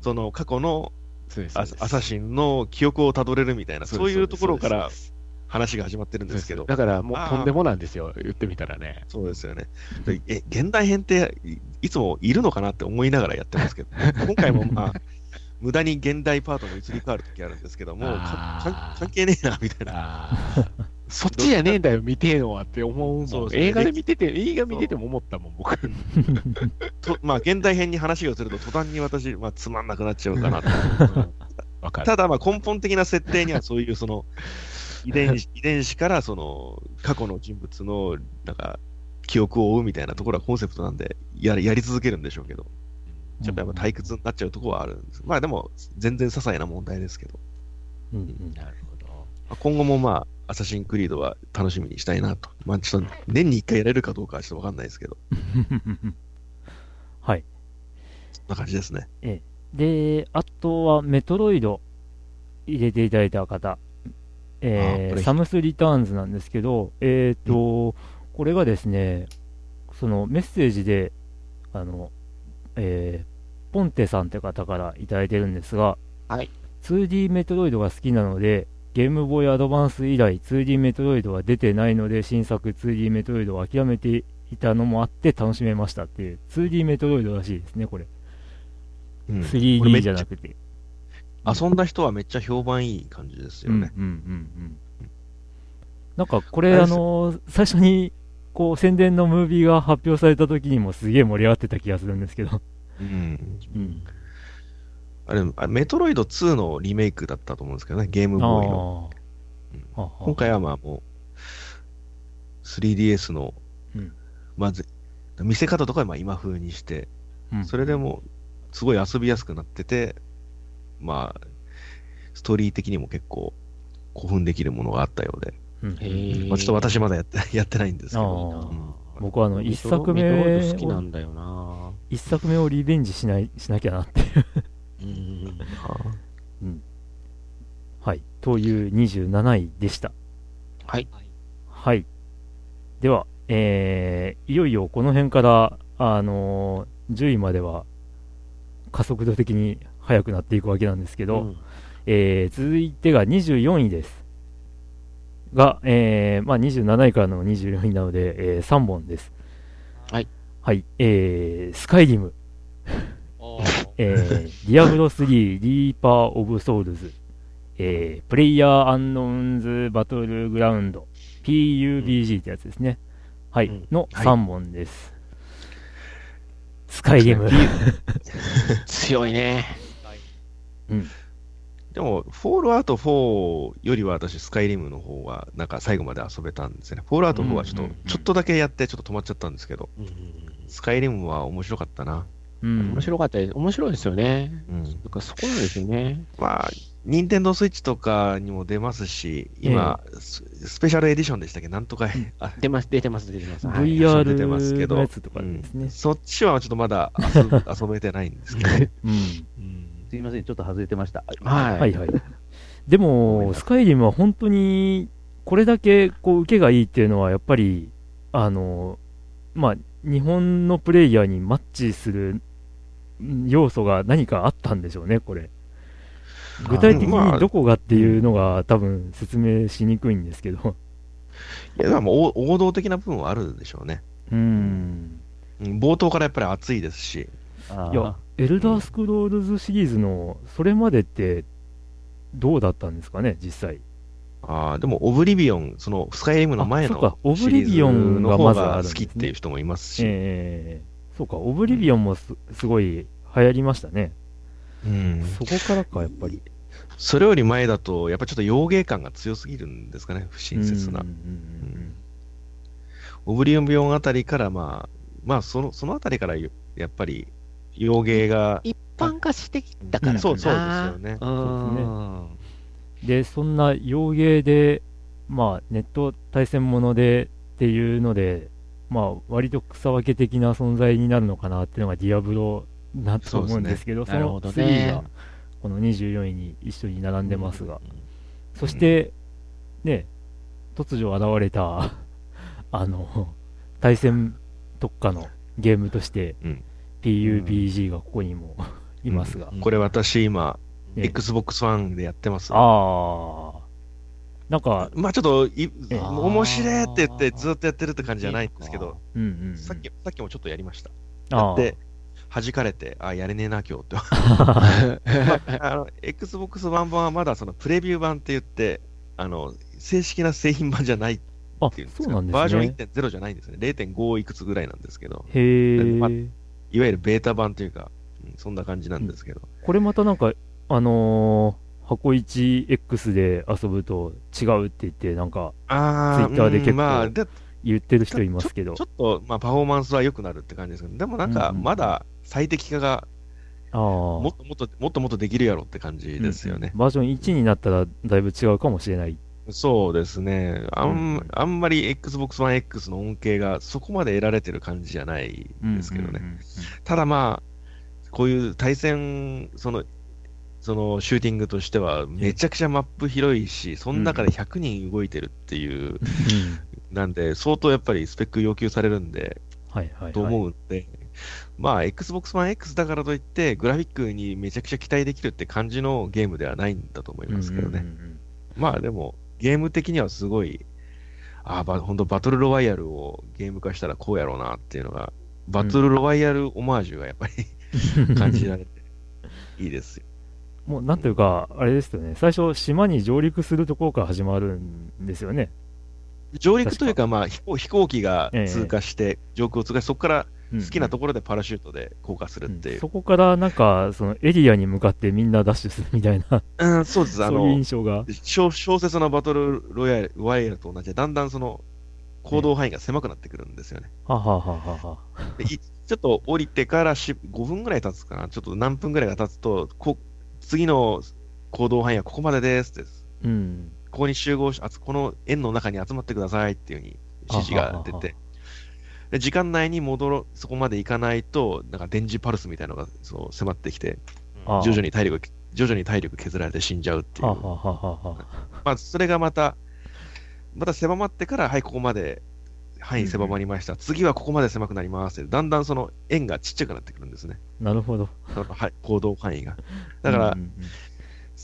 その過去のアアサシンの記憶をたどれるみたいな、そういうところから話が始まってるんですけど、だからもうとんでもなんですよ、言ってみたらね。そうですよね。でえ、現代編っていいつもいるのかなって思いながらやってますけど、今回もまあ、無駄に現代パートが移り変わるときあるんですけども、関係ねえな、みたいな。あ そっちじゃねえんだよ、見てえのはって思うもん。そう映画で見てて、映画見てても思ったもん、僕。とまあ、現代編に話がすると、途端に私、まあ、つまんなくなっちゃうかなと。わかる。ただ、まあ、根本的な設定には、そういう、その、遺伝子、遺伝子から、その、過去の人物の、なんか、記憶を追うみたいなところはコンセプトなんで、やりやり続けるんでしょうけど、ちょっとやっぱ退屈になっちゃうところはあるんです。まあ、でも、全然些細な問題ですけど、うんうんなるほど。まあ今後もまあ、アサシンクリードは楽しみにしたいなと。まあ、ちょっと、年に一回やれるかどうかはちょっとわかんないですけど、はい。そんな感じですね。で、あとはメトロイド入れていただいた方、あえー、サムスリターンズなんですけど、えっ、と、これがですね、そのメッセージで、あの、えー、ポンテさんって方からいただいてるんですが、はい。2D メトロイドが好きなので、ゲームボーイアドバンス以来 2D メトロイドは出てないので、新作 2D メトロイドを諦めていたのもあって楽しめましたっていう、2D メトロイドらしいですね、これ。うんこれめ 3D っちゃじゃなくて。遊んだ人はめっちゃ評判いい感じですよね。うんうんうんうん。なんかこれ、あのー最初に、こう、宣伝のムービーが発表された時にもすげえ盛り上がってた気がするんですけど。うん。うん。あれ、あメトロイド2のリメイクだったと思うんですけどね、ゲームボーイの。今回はまあもう、3DS の、うん。まず、見せ方とかはまあ今風にして、うん。それでもう、すごい遊びやすくなってて、まあ、ストーリー的にも結構興奮できるものがあったようで、まあ、ちょっと私まだやってやってないんですけあど、ー。うん僕はあの、一作目ド好きなを、んだよな一作目をリベンジしない、しなきゃなって。うん。はい。という27位でした。はい。はい。では、えー、いよいよこの辺から、あのー10位までは加速度的に速くなっていくわけなんですけど、うんえー続いてが24位です。が、えーまあ、27位からの24位なので、え3本です。はい。はい。えー、スカイリム、えー、ディアブロ3、リーパー・オブ・ソウルズ、えー、プレイヤー・アンノーンズ・バトルグラウンド、PUBG ってやつですね。はい。うんのはい3本です。スカイリム。強いね。でも、フォールアウト4よりは私、スカイリムの方は、なんか最後まで遊べたんですよね。フォールアウト4はちょっと、うんうんうんちょっとだけやって、ちょっと止まっちゃったんですけど、スカイリムは面白かったな。うん面白かったです。面白いですよね。うん。だからそこなんですよね。まあ、ニンテンドースイッチとかにも出ますし、今、ススペシャルエディションでしたっけ？なんとか、あ出ます、出てます、出てます。はい VR 出てますけどのやつとかですね。そっちはちょっとまだ遊ぶ 遊べてないんですけど、うん。すいません、ちょっと外れてました。はい。はいはい。でも、スカイリムは本当に、これだけこう受けがいいっていうのは、やっぱり、あの、まあ、日本のプレイヤーにマッチするん要素が何かあったんでしょうね、これ。具体的まあにどこがっていうのが多分説明しにくいんですけど。いや、でも王王道的な部分はあるでしょうね。うん。うん冒頭からやっぱり熱いですし、あいや、エルダースクロールズシリーズの、それまでって、どうだったんですかね、実際。あーでもオブリビオン、そのスカイリムの前のオブリビオンの方が好きっていう人もいますし、ええそうか、オブリビオンもすすごい流行りましたね。うん。そこからか、やっぱり。それより前だと、やっぱりちょっと洋芸感が強すぎるんですかね、不親切な。うんオブリビオンあたりから、まあ、まあ、その、そのあたりからやっぱり洋芸が、一般化してきたからかな。そうそうですよね。うん。うんで、そんな洋芸で、まあ、ネット対戦ものでっていうので、まあ、割と草分け的な存在になるのかなっていうのがディアブロだと思うんですけど、そのなるほど3ねが。この24位に一緒に並んでますが、そして、ね、突如現れた、あの、対戦特化のゲームとしてうん PUBG がここにも いますが、これ私今、ね Xbox One でやってます。ああ、なんか、まあちょっとい、ええ。面白いって言ってずっとやってるって感じじゃないんですけど、うんうんうん、さっき、さっきもちょっとやりました。やって、弾かれて、あ、やれねえな、今日って。まあ、あの、Xbox One 版はまだそのプレビュー版って言って、あの、正式な製品版じゃないあっていう。バージョン1.0じゃないんですね。0.5いくつぐらいなんですけど、へえ、まあいわゆるベータ版というか、うんそんな感じなんですけど。これまたなんか、あのー箱 1X で遊ぶと違うって言って、なんかあ Twitter で結構うんまあ、で言ってる人いますけどちょ、っと、まあ、パフォーマンスは良くなるって感じですけど、でもなんか、うんうんまだ最適化がああ、もっともっと、もっともっとできるやろって感じですよね。バージョン1になったらだいぶ違うかもしれない。そうですね。あん,、うんあんまり Xbox One X の恩恵がそこまで得られてる感じじゃないんですけどね。ただまあ、こういう対戦、その、そのシューティングとしては、めちゃくちゃマップ広いし、その中で100人動いてるっていう、うんなんで、相当やっぱりスペック要求されるんで、はいはい、はい。と思うんで、まあ、Xbox One X だからといって、グラフィックにめちゃくちゃ期待できるって感じのゲームではないんだと思いますけどね。まあでも、ゲーム的にはすごい、ああ、ば本当バトルロワイヤルをゲーム化したらこうやろうなっていうのが、バトルロワイヤルオマージュがやっぱり 感じられていいですよ。もうなんというか、あれですよね、最初、島に上陸するところから始まるんですよね。上陸というか、まあ飛行機がええ通過して、上空を通過して、そこから好好きなところでパラシュートで降下するっていう。そこからなんか、そのエリアに向かってみんなダッシュするみたいな、うん、そうです。あそういうの、印象が。小小説のバトルロイヤルロワイヤルと同じで、だんだんその行動範囲が狭くなってくるんですよね。ははははは。ちょっと降りてからし5分ぐらい経つかな、ちょっと何分ぐらいが経つと、こ次の行動範囲はここまでですです。うん。ここに集合し、この円の中に集まってくださいっていうふうに指示が出て、で時間内に戻ろ、そこまで行かないと、なんか電磁パルスみたいなのがそう迫ってきて、徐々に体力、徐々に体力削られて死んじゃうっていう。ははははは。まあ、それがまた、また狭まってから、はい、ここまで範囲狭まりました。次はここまで狭くなりますって。だんだんその円がちっちゃくなってくるんですね。なるほど。はい行動範囲が。だからうん、うんうん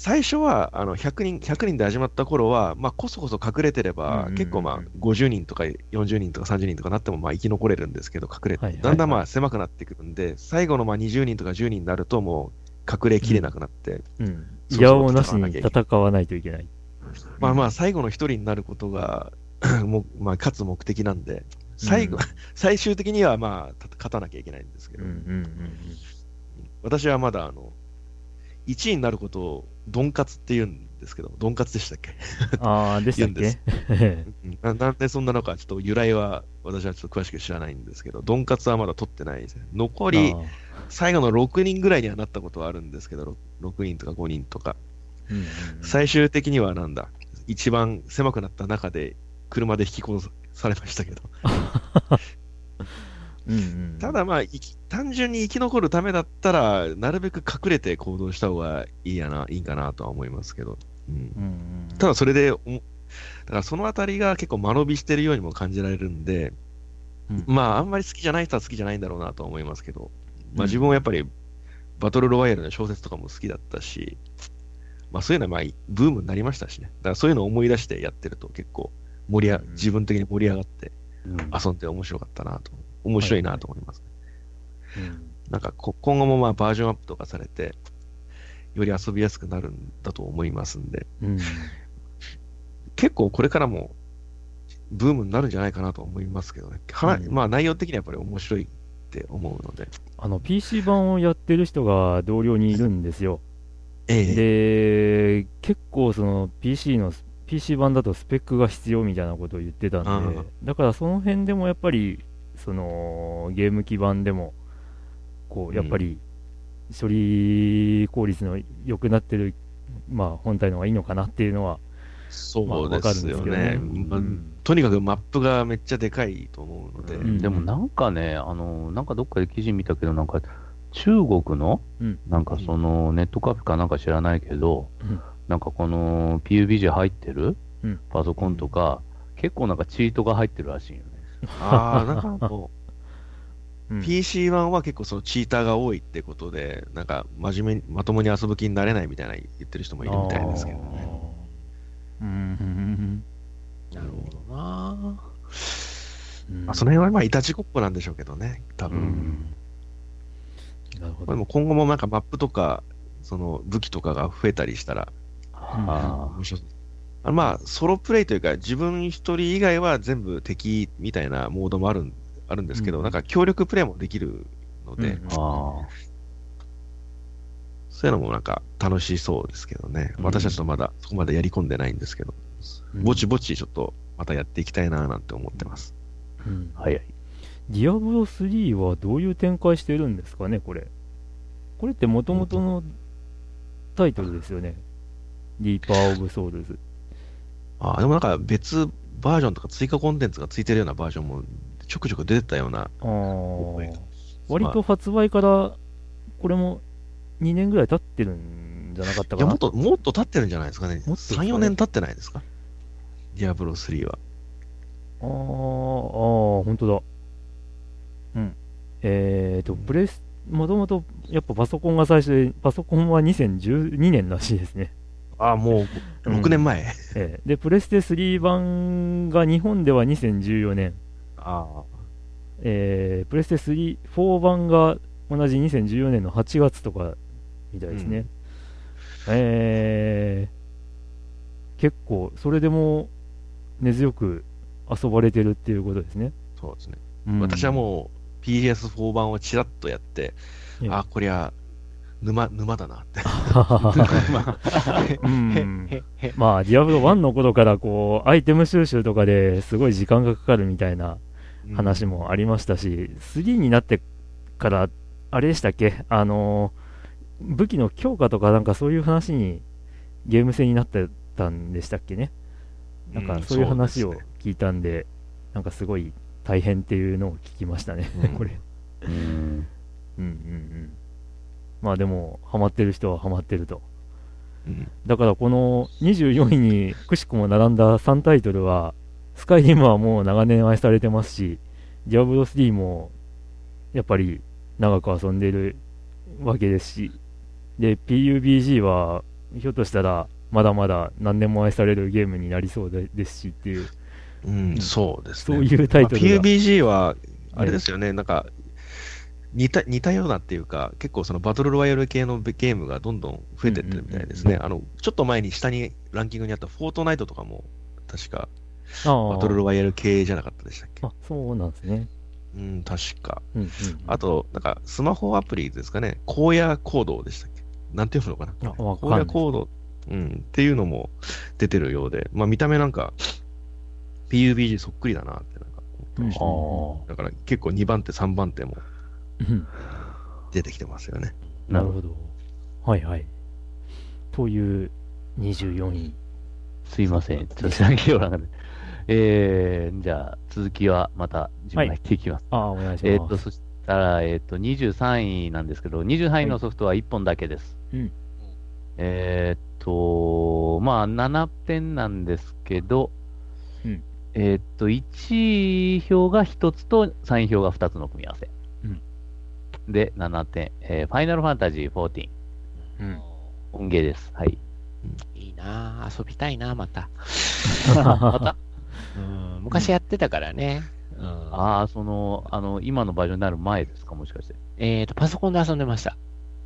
最初はあの100人、100人で始まった頃は、まあ、こそこそ隠れてればう、ん結構まあ、50人とか40人とか30人とかなっても、まあ、生き残れるんですけど、隠れて、だんだんまあ、狭くなってくるんで、最後のまあ20人とか10人になると、もう、隠れきれなくなって、うういやおうなし戦わなに戦わないといけない。まあまあ、最後の一人になることが、もうまあ、勝つ目的なんで、最後、うん。最終的にはまあ、た勝たなきゃいけないんですけど、私はまだ、あの、1位になることを、ドンカツって言うんですけど、ドンカツでしたっけ？うん。ああ、でしたっけ？うんななんでそんなのか、ちょっと由来は、私はちょっと詳しく知らないんですけど、ドンカツはまだ取ってないですね。残り、あ最後の6人ぐらいにはなったことはあるんですけど、6人とか5人とか。ーうんうんうん最終的にはなんだ、一番狭くなった中で、車で引き殺されましたけど。うんうん。ただまあ、単純に生き残るためだったら、なるべく隠れて行動した方がいいやな、いいかなとは思いますけど。うん。うんうんただそれで、おだからそのあたりが結構間延びしてるようにも感じられるんで、うん。まああんまり好きじゃない人は好きじゃないんだろうなとは思いますけど、まうん。あ自分はやっぱりバトルロワイヤルの小説とかも好きだったし、まあそういうのはまあブームになりましたしね。だからそういうのを思い出してやってると結構盛りあうん。自分的に盛り上がってうん。遊んで面白かったなと、面白いなと思います。うんなんかこ今後もまあバージョンアップとかされて、より遊びやすくなるんだと思いますんで、うん。結構これからもブームになるんじゃないかなと思いますけどね。はうんまあ内容的にはやっぱり面白いって思うので。あの、PC 版をやってる人が同僚にいるんですよ。えで、結構その PC の、PC 版だとスペックが必要みたいなことを言ってたんであ、だからその辺でもやっぱり、そのゲーム基盤でも、こう、やっぱり処理効率の良くなってる、まあ本体の方がいいのかなっていうのは、まあそうでわかるんすよね。ですけどね。まあうん。とにかくマップがめっちゃでかいと思うので、うん。でもなんかね、あの、なんかどっかで記事見たけど、なんか中国の、うん。なんかそのネットカフェかなんか知らないけど、うん。なんかこの PUBG 入ってるうん。パソコンとか、結構なんかチートが入ってるらしいよね。ああ、なんかもう、うん PC1 は結構そのチーターが多いってことで、なんか真面目に、まともに遊ぶ気になれないみたいな言ってる人もいるみたいですけどね。うんうんなるほどなうんまあ、その辺はまあ、いたちごっこなんでしょうけどね、多う分。ん。なるほど。まあでも今後もなんかマップとか、その武器とかが増えたりしたら、あ面白そうあのまあ、ソロプレイというか、自分一人以外は全部敵みたいなモードもあるんあるんですけど、うんなんか協力プレイもできるので、うんあ。あそういうのもなんか楽しそうですけどね。うん私たちとまだそこまでやり込んでないんですけど、うんぼちぼちちょっとまたやっていきたいななんて思ってます。うんあ。早い。ディアブロ3はどういう展開してるんですかね、これ。これってもともとのタイトルですよね。ディーパー・オブ・ソウルズ。ああ、でもなんか別バージョンとか追加コンテンツがついてるようなバージョンもちょくちょく出てたような。あー割と発売から、これも2年ぐらい経ってるんじゃなかったいや、かなもっと、もっと経ってるんじゃないですかね。もっとですかね3、4年経ってないですか？ディアブロ3は。あーあー、本当だ。うん。えーと、プレス、もともとやっぱパソコンが最初で、パソコンは2012年らしいですね。ああ、もう6年前。ええで、プレステ3版が日本では2014年。ああ。えープレステ3、4版が同じ2014年の8月とかみたいですね。えー結構、それでも根強く遊ばれてるっていうことですね。そうですね。うん私はもう PS4 版をちらっとやって、ええあ、こりゃ、沼、沼だなって。うんまあ、ディアブロ1の頃からこう、アイテム収集とかですごい時間がかかるみたいな話もありましたし、3になってから、あれでしたっけ、あの武器の強化とかなんかそういう話にゲーム性になってたんでしたっけね？なんかそういう話を聞いたんで、なんかすごい大変っていうのを聞きましたね、うんこれ。うん。うんうんうん。まあでも、ハマってる人はハマってると。うんだからこの24位にくしくも並んだ3タイトルは、スカイリムはもう長年愛されてますし、ディアブロ3もやっぱり長く遊んでるわけですし、で、PUBG はひょっとしたらまだまだ何年も愛されるゲームになりそうでですしっていう、うん、そうですね。そういうタイトルが。まあ PUBG は、あれですよね、なんか、似た、似たようなっていうか、結構そのバトルロワイヤル系のゲームがどんどん増えてってるみたいですね。あの、ちょっと前に下にランキングにあったフォートナイトとかも、確か、バトルロワイヤル系じゃなかったでしたっけ？あ、そうなんですね。うん、確か。うんうん、あと、なんか、スマホアプリですかね、荒野行動でしたっけ？なんていうのかな？荒野行動、うん、っていうのも出てるようで、まあ見た目なんか、PUBG そっくりだなってなんか思ってました。あだから結構2番手、3番手もうん出てきてますよね。あ。なるほど。はいはい。という24位。すいません。ちょっとだけよらなかったえー、じゃあ、続きはまた自分が言っていきます。ああ、お願いします。えーっと、そしたら、えーっと、23位なんですけど、23位のソフトは1本だけです。うんえーっと、まあ、7点なんですけど、うんえーっと、1位票が1つと3位票が2つの組み合わせ。うんで、7点。えーファイナルファンタジー14。うん音ゲーです。はい。いいなぁ遊びたいなまた。また？うん昔やってたからね。うん、ああ、その、あの、今のバージョンになる前ですか、もしかして。えっ、と、パソコンで遊んでました。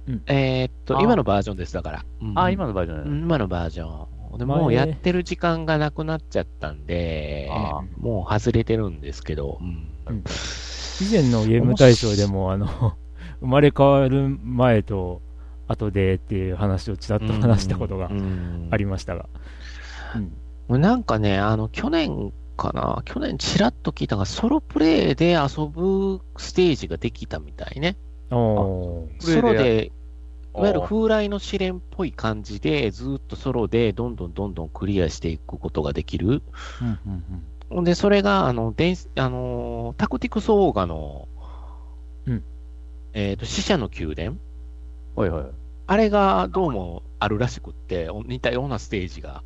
うんえっ、と、今のバージョンです、だから。うんああ、今のバージョンねうん今のバージョン。で前もうやってる時間がなくなっちゃったんでもう外れてるんですけど、うんうん以前のゲーム大賞でも、あの、生まれ変わる前と後でっていう話をちらっと話したことがありましたが。うん。なんかね、あの、去年かな、去年ちらっと聞いたが、ソロプレイで遊ぶステージができたみたいね。ソロで、いわゆる風来の試練っぽい感じで、ずっとソロでどんどんどんどんクリアしていくことができる。うんうんほん。で、それが、あの、伝あのータクティクスオーガの、うんえっ、と、死者の宮殿はいはい。あれがどうもあるらしくって、似たようなステージが。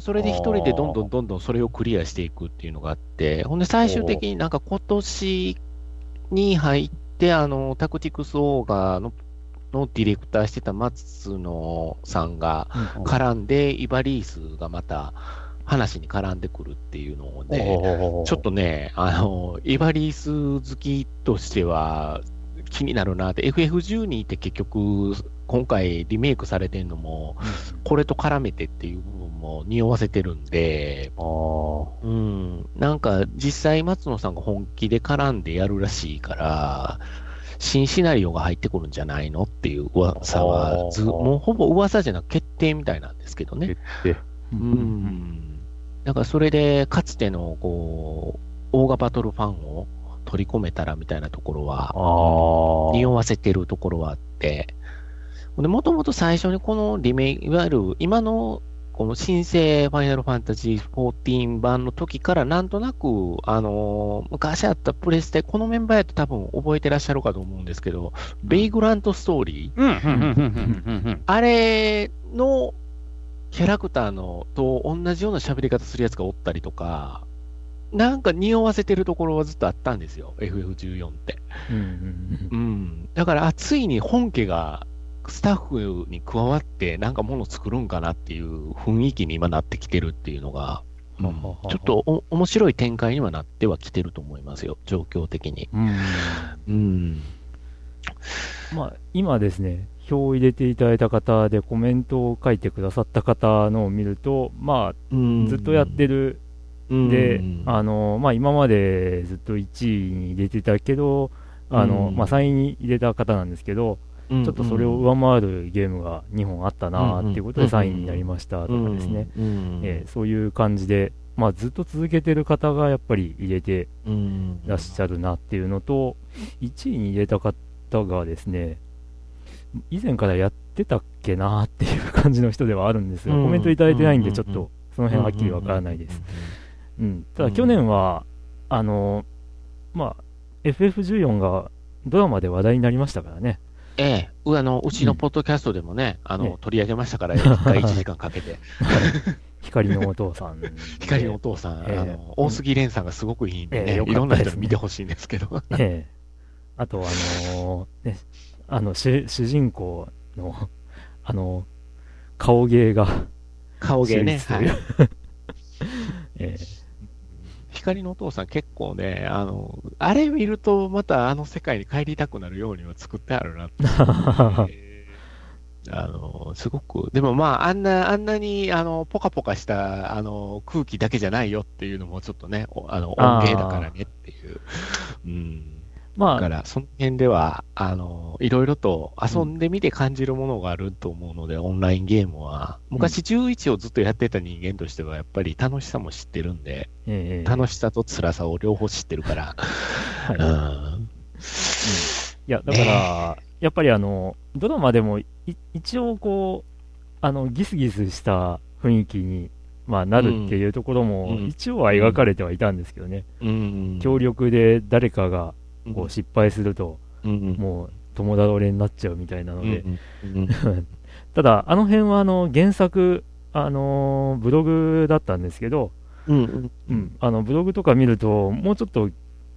それで一人でどんどんどんどんそれをクリアしていくっていうのがあって、ほんで最終的になんか今年に入って、あの、タクティクスオーガののディレクターしてた松野さんがうん絡んで、イバリースがまた話に絡んでくるっていうので、ちょっとね、あの、イバリース好きとしては気になるなって、FF12 って結局、今回リメイクされてるのも、これと絡めてっていう部分も匂わせてるんで、うん、なんか実際松野さんが本気で絡んでやるらしいから、新シナリオが入ってくるんじゃないのっていう噂はず、もうほぼ噂じゃなく決定みたいなんですけどね。決定。ううん。ん。だからそれで、かつての、こう、オーガバトルファンを取り込めたらみたいなところは。匂わせてるところはあって、で、もともと最初にこのリメイク、いわゆる今のこの新生ファイナルファンタジー14版の時からなんとなく、あのー昔あったプレステ、このメンバーやと多分覚えてらっしゃるかと思うんですけど、ベイグラントストーリー。あれのキャラクターのと同じような喋り方するやつがおったりとか、なんか匂わせてるところはずっとあったんですよ、FF14 って。うんうんうん。だから、あついに本家がスタッフに加わってなんかもの作るんかなっていう雰囲気に今なってきてるっていうのが、うんちょっとお面白い展開にはなってはきてると思いますよ、状況的に。うんうん。まあ、今ですね、表を入れていただいた方でコメントを書いてくださった方のを見ると、まあ、ずっとやってる、るで、あの、まあ、今までずっと1位に入れてたけど、あの、うん。まあ、3位に入れた方なんですけど、ちょっとそれを上回るゲームが2本あったなっていうことでうん3位になりましたとかですね、うんえーそういう感じで、まあ、ずっと続けてる方がやっぱり入れてうん。らっしゃるなっていうのと、1位に入れた方がですね、以前からやってたっけなっていう感じの人ではあるんですが、うん。コメントいただいてないんで、ちょっうんとその辺はっきりわからないです。。うん、ただ去年は、あの、まあ、FF14 がドラマで話題になりましたからね。ええ、うあの、うちのポッドキャストでもね、あねの、取り上げましたから、一回1時間かけて。光のお父さんで。光のお父さん、ええあの、大杉蓮さんがすごくいいんでね、ええよかいろんな人に見てほしいんですけど。ええあと、あのーね、あの主、主人公の、あの顔芸が、顔芸ね。はい。え光のお父さん結構ね、あの、あれ見るとまたあの世界に帰りたくなるようには作ってあるなって。あの、すごく、でもまあ、あんな、あんなに、あの、ポカポカした、あの、空気だけじゃないよっていうのもちょっとね、おあの、音芸だからねっていう。うん。まあ、だから、その辺では、あの、いろいろと遊んでみて感じるものがあると思うので、オンラインゲームは。昔11をずっとやってた人間としては、やっぱり楽しさも知ってるんで、ええ楽しさと辛さを両方知ってるから、はい。うん。いや、だから、やっぱりあの、ドラマでもい、一応こう、あの、ギスギスした雰囲気に、まあ、なるっていうところも、うん。一応は描かれてはいたんですけどね。うん。協力で誰かが、こうう、失敗すると、うん、もう、友倒れになっちゃうみたいなのうん、で、うん、ただ、あの辺はあの原作、あのーブログだったんですけど、うん、あのブログとか見ると、もうちょっと、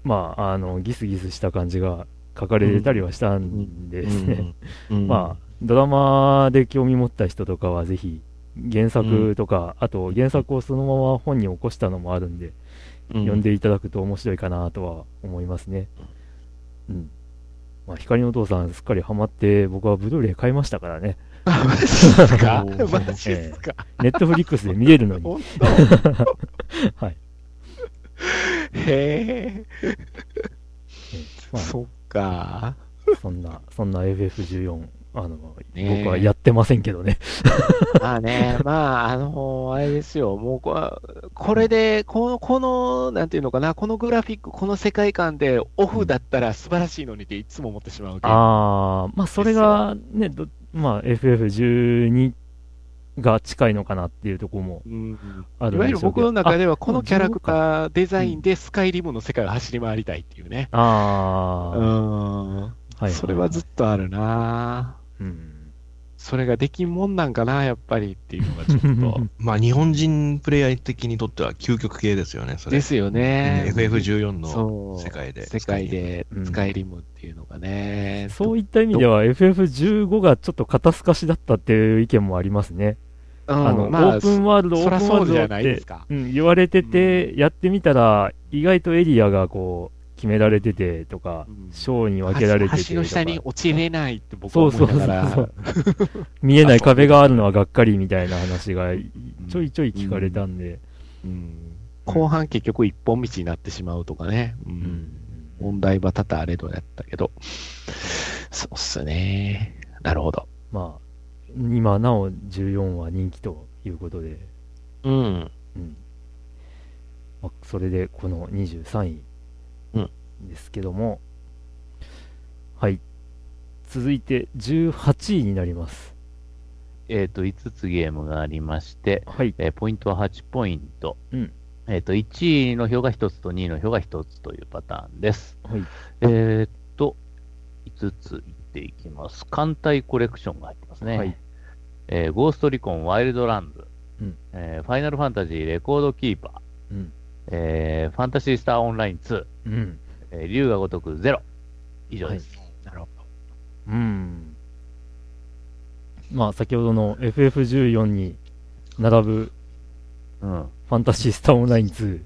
まあ、あのギスギスした感じが書かれてたりはしたんでですね、うん、まあ、ドラマで興味持った人とかはぜひ、原作とか、あと原作をそのまま本に起こしたのもあるんで、うん。読んでいただくと面白いかなとは思いますね。うん。まあ、光のお父さんすっかりハマって、僕はブルーレイ買いましたからね。あマジですか？マジですか？ネットフリックスで見れるのに。本 はい。当へえ。まあ、そっか。そんな、そんな FF14、あの、僕はやってませんけどね。まあね、まあ、あのあれですよ、もうこ、これで、この、この、なんていうのかな、このグラフィック、この世界観でオフだったら素晴らしいのにっていつも思ってしまうああ、まあ、それがね、どまあ、FF12 が近いのかなっていうところもうんあるいわゆる僕の中では、このキャラクー。ターデザインでスカイリムの世界を走り回りたいっていうね。ああ、うん。はい。それはずっとあるなうん。それができんもんなんかな、やっぱりっていうのがちょっと。まあ、日本人プレイヤー的にとっては究極系ですよね、それ。ですよね。FF14 の世界で。世界でうんスカイリムっていうのがね。そういった意味では FF15 がちょっと肩透かしだったっていう意見もありますね。うんあの、まあオープンワールド、オそープンワールドっらそうじゃないでてすか。うん、言われてて、やってみたら、意外とエリアがこう、決められててとかうん、章に分けられてて。橋の下に落ちれないって僕は思いながら。そうそう見えない壁があるのはがっかりみたいな話がちょいちょい聞かれたんで。うん後半結局一本道になってしまうとかね。ううんん問題は多々あれどやったけど。そうっすね。なるほど。まあ、今なお14は人気ということで、うん。うん。まあ、それでこの23位うんですけども、はい。続いて18位になります。えっ、と、5つゲームがありまして、はい。えーポイントは8ポイント。うんえっ、と、1位の票が1つと2位の票が1つというパターンです。はい。えっ、と、5ついっていきます。艦隊コレクションが入ってますね。はいえーゴーストリコンワイルドランズ、うんえーファイナルファンタジーレコードキーパー、うん。えーファンタシースターオンライン2、うん。えー竜が如くゼロ。以上です。なるほうん。まあ、先ほどの FF14 に並ぶうん。ファンタシースターオンライン2。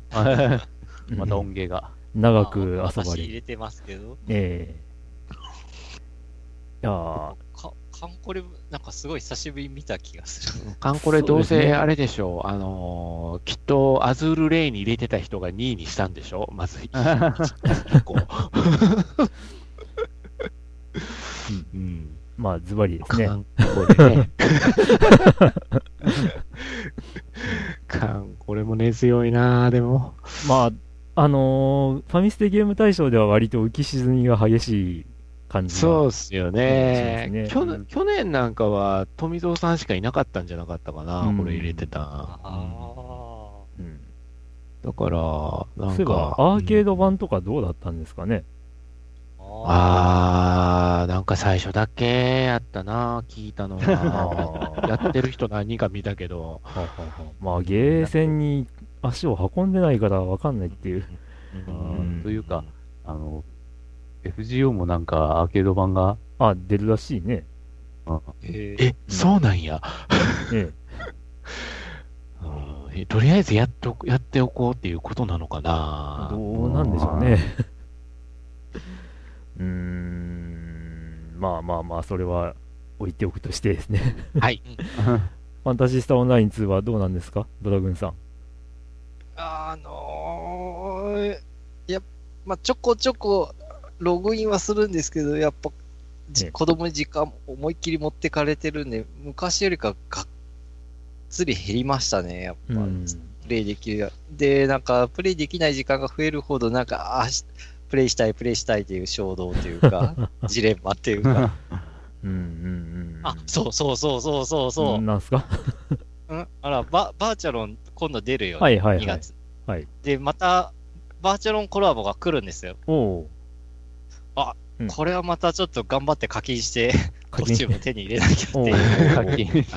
また音ゲーが。長く遊ば私入れ。れてますけど、ええいやカンコレ、なんかすごい久しぶりに見た気がする。ど。カンコレどうせあれでしょう。あのーきっとアズールレイに入れてた人が2位にしたんでしょう。まず1個。うん。まあ、ズバリですねカ。ンコレね。カンコレも根強いなでも。まあ、あのーファミステゲーム大賞では割と浮き沈みが激しい感じがそうっすよね。ね。去年。去年なんかは富蔵さんしかいなかったんじゃなかったかな、うん。これ入れてた。あうん。だから、なんそういえばか。、アーケードド版とかどうだったんですかね？あ。あー、なんか最初だけやったな、聞いたのは。やってる人何人か見たけど。はあはあは。あまあ、ゲーセンに足を運んでないからわかんないっていう。うん。というか、あの、FGO もなんかアーケード版が、あ、出るらしいね。えーえ、そうなんや。え とりあえずやっとやっておこうっていうことなのかえ。な。どうなんでしょうね。うーん。まあまあまあ、それは置いておくとしてですね。はい。ファンタジスタオンライン2はどうなんですか？ドラグンさん。あのー、やまあ、ちょこちょこログインはするんですけど、やっぱ、じね子供に時間思いっきり持ってかれてるんで、昔よりかがっつり減りましたね、やっぱ。うん。プレイできる。で、なんか、プレイできない時間が増えるほど、なんか、あしプレイしたい、プレイしたいという衝動というか、ジレンマっていうか。うんうんうん。あ、そうそうそうそうそうそう。なんすか？うん、あら、ババーチャロン今度出るよ、ね。はいはいはい2月。はい。で、また、バーチャロンコラボが来るんですよ。おおうんこれはまたちょっと頑張って課金して、コスチューム手に入れなきゃっておいう。課金。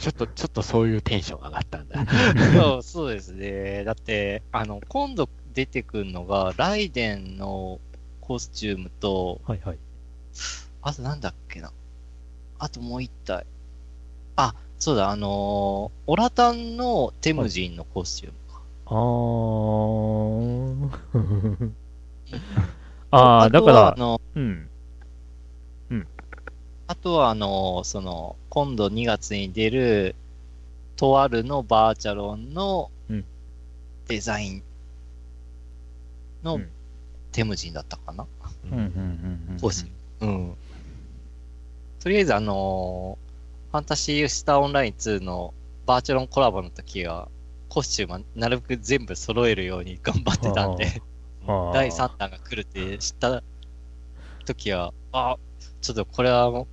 ちょっと、ちょっとそういうテンション上がったんだ。そうそうですね。だって、あの、今度出てくるのが、ライデンのコスチュームと、はいはい。あとなんだっけな。あともう一体。あ、そうだ、あのーオラタンのテムジンのコスチュームか。あー。あー、だから、とはあの、うん。あとはあの、その、今度2月に出る、とあるのバーチャロンのうん。デザインのうん。テムジンだったかな、うん、うん、うん。そうん。とりあえずあのファンタシースターオンライン2のバーチャロンコラボの時は、コスチュームはなるべく全部揃えるように頑張ってたんで、第3弾が来るって知った時は、あ、ちょっとこれはも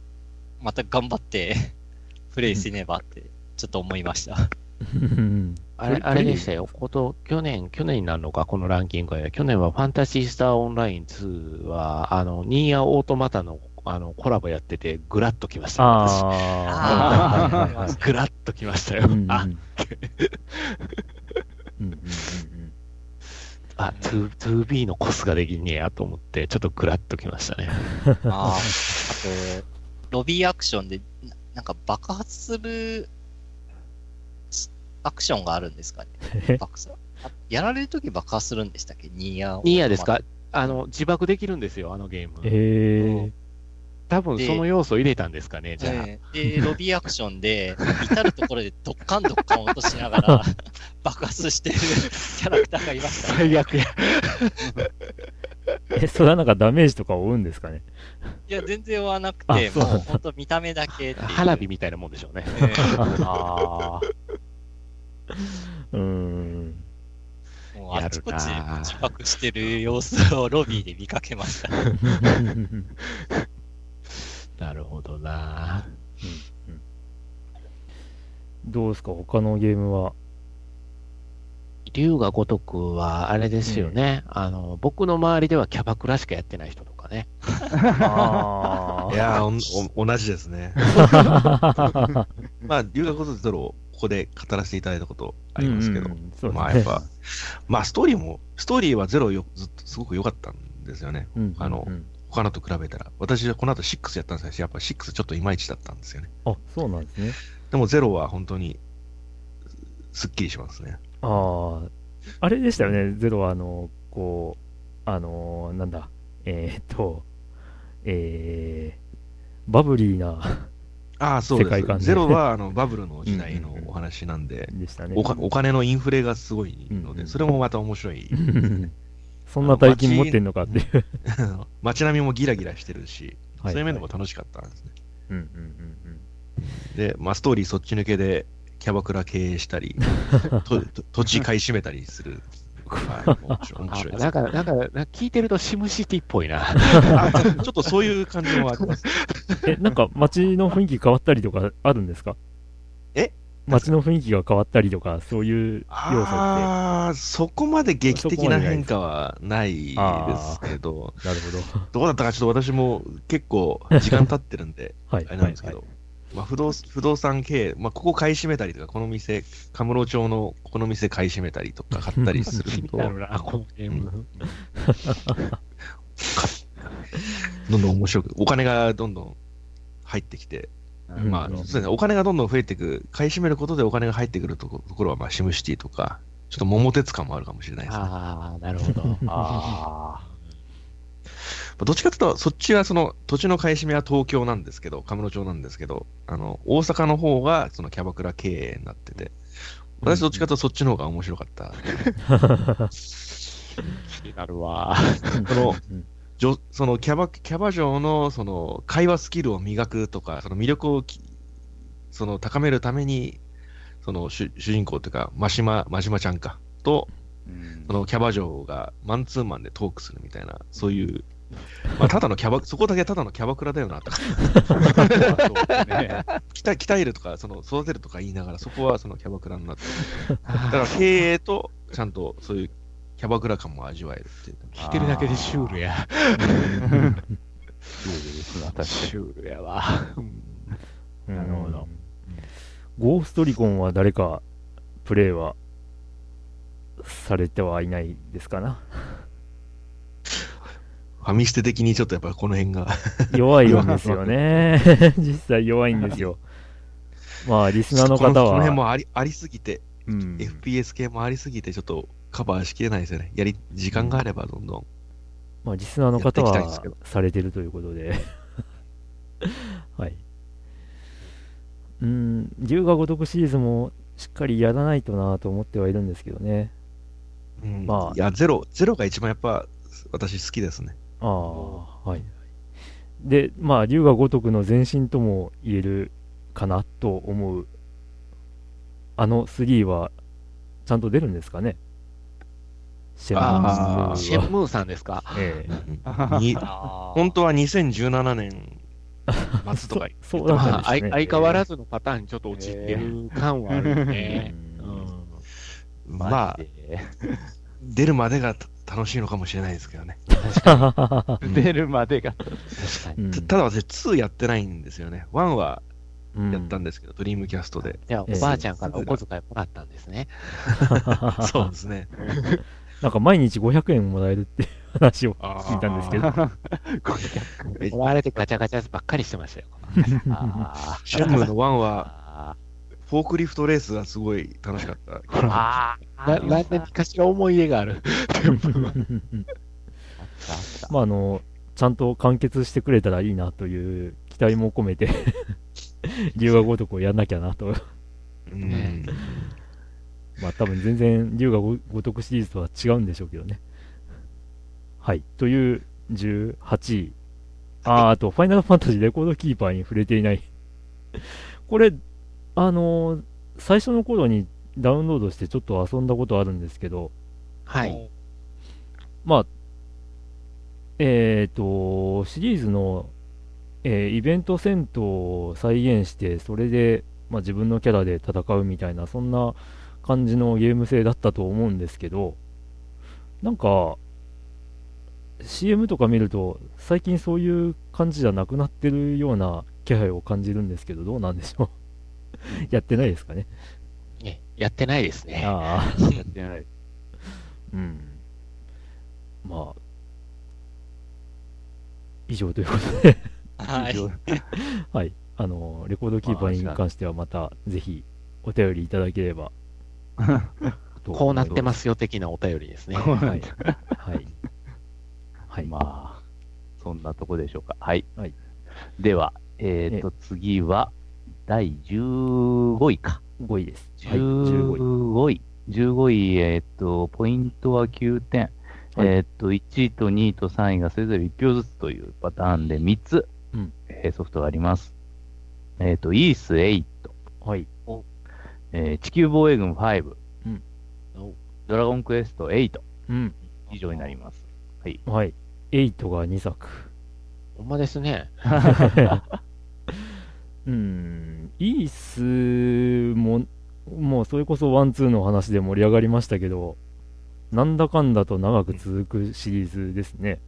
うまた頑張って プレイせねばってちょっと思いました。う んあれ、あれでしたよ。こと、去年、去年になるのか、このランキングは。去年はファンタシースターオンライン2は、あの、ニーヤオートマタの、あの、コラボやってて、ぐらっときましたよ。私あー。あーはいはいはいはいぐらっときましたよ。うんうんあ、うんうんうんあ、2 2B のコスができんねやと思って、ちょっとぐらっときましたね。あー あと、ロビーアクションで、ななんか爆発するすアクションがあるんですかえね？爆発あやられるとき爆発するんでしたっけ？ニーヤニーヤですか？あの、自爆できるんですよ、あのゲーム。え多分その要素入れたんですかね、じゃあ。ええで、ロビーアクションで、至るところでドッカンドッカン落としながら 爆発してるキャラクターがいました。最悪や。ー、え、それはなんかダメージとか負うんですかね？いや、全然はなくあて、もう本当見た目だけ。花火みたいなもんでしょうね。ええ ああ。うーん。もうあちこちで自爆してる様子をロビーで見かけました。なるほどな。どうですか？他のゲームは？龍が如くは、あれですよね。あの、僕の周りではキャバクラしかやってない人とかね。あいやーおお同じですね。まあ、留学ことゼロをここで語らせていただいたことありますけど、うんうんねまあやっぱ、まあストーリーも、ストーリーはゼロよずっとすごく良かったんですよね。うんあのうん他のと比べたら。私はこの後6やったんですけど、やっぱ6ちょっといまいちだったんですよね。あ、そうなんですね。でもゼロは本当にすっきりしますね。ああ、あれでしたよね、ゼロは、あの、こう、あの、なんだ、えーっと、えー、バブリーなああ、そうです。世界観でゼロはあの バブルの時代のお話なんで。お金のインフレがすごいので、うんそれもまた面白い。そんな大金持ってんのかっていう。街並みもギラギラしてるし、はいそういう面でも楽しかったんですね。うんうんうんで、まあ、ストーリーそっち抜けで、キャバクラ経営したり、とと土地買い占めたりする。はい、面白い面白いですあなんか、なんか、なんか聞いてるとシムシティっぽいな。あちょっとそういう感じもあります。うん。え、なんか街の雰囲気変わったりとかあるんですか？え街の雰囲気が変わったりとか、そういう要素って。ああ、そこまで劇的な変化はないですけど、なるほど。どうだったかちょっと私も結構時間経ってるんで、はい。あれなんですけど、まあ、不動不動産経営、まあ、ここ買い占めたりとか、この店、カムロ町のこの店買い占めたりとか、買ったりすると、なるな、このゲーム。どんどん面白く、お金がどんどん入ってきて、うんまあ、そうですね、お金がどんどん増えていく、買い占めることでお金が入ってくるとこところは、まあ、シムシティとか、ちょっと桃鉄感もあるかもしれないですね。ああ、なるほど。あどっちかというと、そっちはその土地の買い占めは東京なんですけど、カムロ町なんですけど、あの、大阪の方がそのキャバクラ経営になってて、私どっちかというとそっちの方が面白かった。あ、気になるわ。そのそのキャバ、キャバ嬢のその会話スキルを磨くとか、その魅力をきその高めるために、その主主人公というか、真島、真島ちゃんか、と、そのキャバ嬢がマンツーマンでトークするみたいな、そういう、まあ、ただのキャバ、そこだけただのキャバクラだよなとか、鍛え 鍛えるとか、その育てるとか言いながら、そこはそのキャバクラになってる。だから経営と、ちゃんとそういうキャバクラ感も味わえるっていう。聞いてるだけでシュールや。シュールやわ。うん。なるほど。ゴーストリコンは誰かプレイはされてはいないですかなファミステ的にちょっとやっぱこの辺が弱いん。ですよね。実際弱いん。ですよ。まあ、リスナーの方このこの辺は、もありありすぎて、うん。FPS 系もありすぎて、ちょっとカバーしきれないですよね。やり、時間があればどんどん。まあ、リスナーの方はされてるということで。はい。うん、龍が如くシリーズもしっかりやらないとなと思ってはいるんですけどね。うんまあいや、ゼロ、ゼロが一番やっぱ、私好きですね。ああ、はい。で、まあ、龍が如くの前身とも言えるかなと思う。あの3は、ちゃんと出るんですかね？シェンムーああ、はシェンムーさんですか？ええ 本当は2017年末とかそうだったんですね。相変わらずのパターンにちょっと陥ってる感はあるよね。ううんんまあ出るまでが楽しいのかもしれないですけどね。出るまでが。たただ私2やってないんですよね。1はうんやったんですけど、ドリームキャストで。じゃあ、おばあちゃんからお小遣いもらったんですね。そうですね。なんか毎日500円もらえるっていう話を聞いたんですけど。え俺あれでガチャガチャばっかりしてましたよ。あシェンムーの1は、あフォークリフトレースがすごい楽しかった。ああな何年かしら思い入れがある。まあ、あの、ちゃんと完結してくれたらいいなという期待も込めて、龍が如くをやんなきゃなと。うん。まあ、多分全然龍が如くシリーズとは違うんでしょうけどね。はい。という18位。あー、あと、ファイナルファンタジーレコードキーパーに触れていない。これ、あのー最初の頃にダウンロードしてちょっと遊んだことあるんですけど、はい。まあ、えっ、と、シリーズの、えーイベント戦闘を再現して、それで、まあ、自分のキャラで戦うみたいな、そんな感じのゲーム性だったと思うんですけど、なんか、CM とか見ると、最近そういう感じじゃなくなってるような気配を感じるんですけど、どうなんでしょう。やってないですかね。ねやってないですね。ああ。やってない。うん。まあ、以上ということで、はい。はい。あの、レコードキーパーに関してはまた、ぜひ、お便りいただければ。とこうなってますよ的なお便りですね。はい。はい。はい。まあ、そんなとこでしょうか。はい。はいでは、えっ、と、次は、第15位か。5位です。はい。15位。15位。15位、えっ、と、ポイントは9点。はいえっ、と、1位と2位と3位がそれぞれ1票ずつというパターンで3つ、うんえーソフトがあります。えっ、と、イース8、はい。えー地球防衛軍5、うんドラゴンクエスト8うん。以上になります。はい。8が2作。ほんまですね。うん。イースも、もうそれこそワンツーの話で盛り上がりましたけど、なんだかんだと長く続くシリーズですね。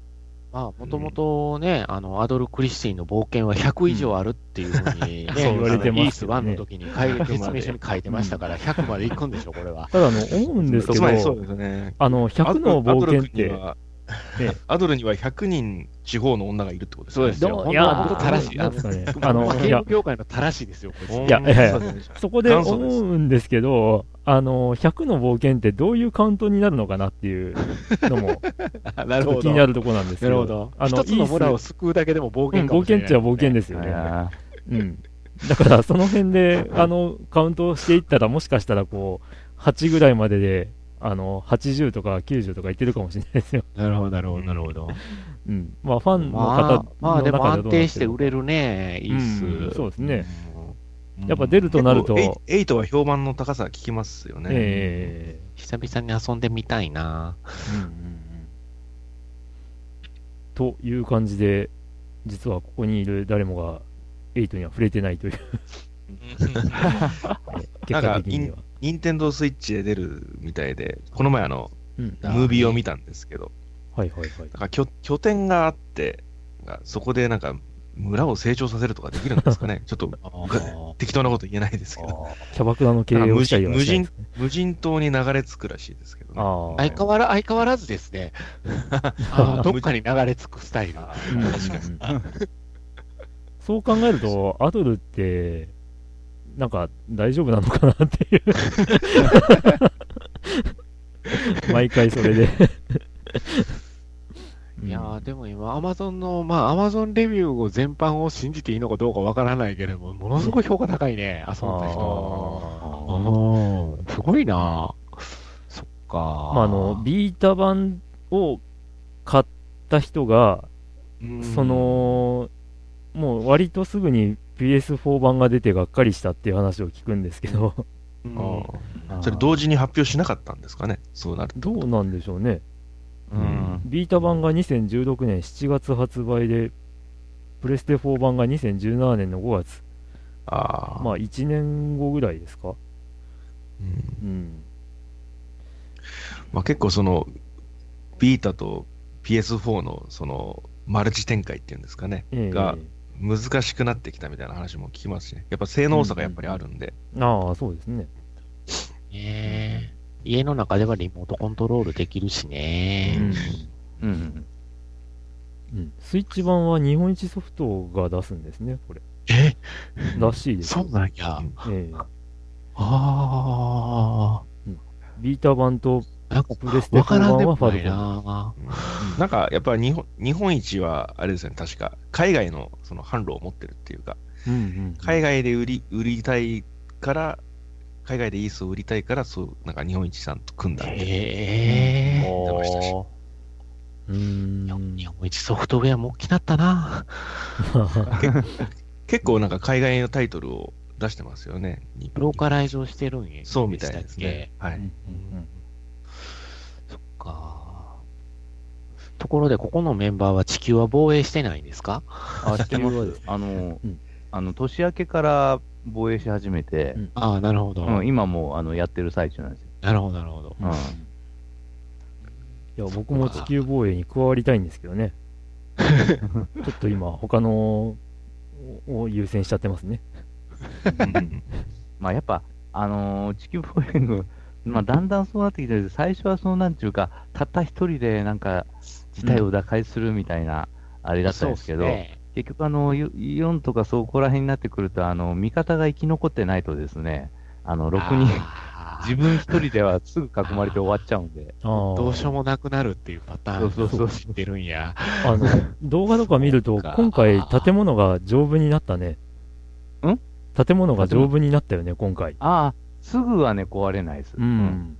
まあ、もともとね、あの、アドル・クリスティンの冒険は100以上あるっていうふうにね、そう言われてますよね。イース1の時に説明書に書いてましたから、100まで行くんでしょ、これは。ただ、あの、思うんですけつまりそうど、ですね。あの、100の冒険って、アドルにはアドルには100人地方の女がいるってことですね。そうですよ。いやは本当正しい。あの、あのいや。ゲーム業界の正しいですよ、こいやいやいや。そこで思うんですけど、あの、100の冒険ってどういうカウントになるのかなっていうのも、なるほど。気になるところなんですけど。ど。あの、一つの村を救うだけでも冒スうん冒険かもしれない、険っちゃ冒険ですよね。あうん。だから、その辺で、あの、カウントをしていったら、もしかしたら、こう、8ぐらいまでで、あの、80とか90とかいってるかもしれないですよ。なるほど、なるほど、なるほど。うん。まあ、ファンのま方あ、まあでも安定して売れる。るね、いいっす。うんそうですね。うんやっぱ出るとなると、エイ8は評判の高さ聞きますよね。え久々に遊んでみたいな。えうんうんうん。という感じで、実はここにいる誰もが、8には触れてないという、結果的には。ニンテンドースイッチで出るみたいで、この前あの、うん。ムービーを見たんですけど、はいはいはい。なんか拠拠点があって、そこでなんか村を成長させるとかできるんですかね？ちょっと適当なこと言えないですけど、キャバクラの経営をしたりはしないですね。無人島に流れ着くらしいですけどね。相変わら相変わらずですね。どっかに流れ着くスタイル。そう考えると、アドルって、なんか大丈夫なのかなっていう。毎回それで。いやー、でも今、アマゾンの、まあ、アマゾンレビューを全般を信じていいのかどうかわからないけれども、ものすごい評価高いね、遊んだ人。うん、すごいな。そっか。まあ、あの、ビータ版を買った人が、うん。そ、の、もう割とすぐに PS4 版が出てがっかりしたっていう話を聞くんですけど、うん。あそれ同時に発表しなかったんですかね、そうなると。どうなんでしょうね。うん。ビータ版が2016年7月発売で、プレステ4版が2017年の5月。ああ、まあ1年後ぐらいですか。うんうん。まあ、結構その、ビータと PS4 のその、マルチ展開っていうんですかね、ええが難しくなってきたみたいな話も聞きますしね。やっぱ性能差がやっぱりあるんで。ああ、そうですね。ねえ家の中ではリモートコントロールできるしね。うんうん。うん。スイッチ版は日本一ソフトが出すんですね、これ。え？らしいです。そうなんや。ええあビータ版とあ。なんか、プレステ4わからんで版はファもないルコン。ななんかやっぱ日本日本一は、あれですよね、確か、海外のその販路を持ってるっていうか、うんうん。海外で売り売りたいから、海外でいい数を売りたいから、そう、なんか日本一さんと組んだって。へえ。出ましたしうーん。日本一ソフトウェアも大きなったな。結構なんか海外のタイトルを出してますよね。ローカライズをしてるんや。そうみたいですね。はい。うんそっか。ところで、ここのメンバーは地球は防衛してないんですか？あ、してま地球は。あのうん、あの、年明けから防衛し始めてう、んああ、なるほど。うん、今もう、あの、やってる最中なんですよ。なるほど、なるほど。うん。いや、僕も地球防衛に加わりたいんですけどね。ちょっと今、他のを優先しちゃってますね。うんまあ、やっぱ、あのー地球防衛軍、まあ、だんだんそうなってきてる最初はそうなんていうか、たった一人でなんか、事態を打開するみたいな、あれだったんですけど、そうっすね結局、あの、よ4とかそこら辺になってくると、あの、味方が生き残ってないとですね、あの、ろくにあー自分一人ではすぐ囲まれて終わっちゃうんで、どうしようもなくなるっていうパターンそうそうそう知ってるんや。あの、動画とか見ると、今回建物が丈夫になったね。ん？建物が丈夫になったよね、今回。ああ、すぐはね、壊れないです。うん。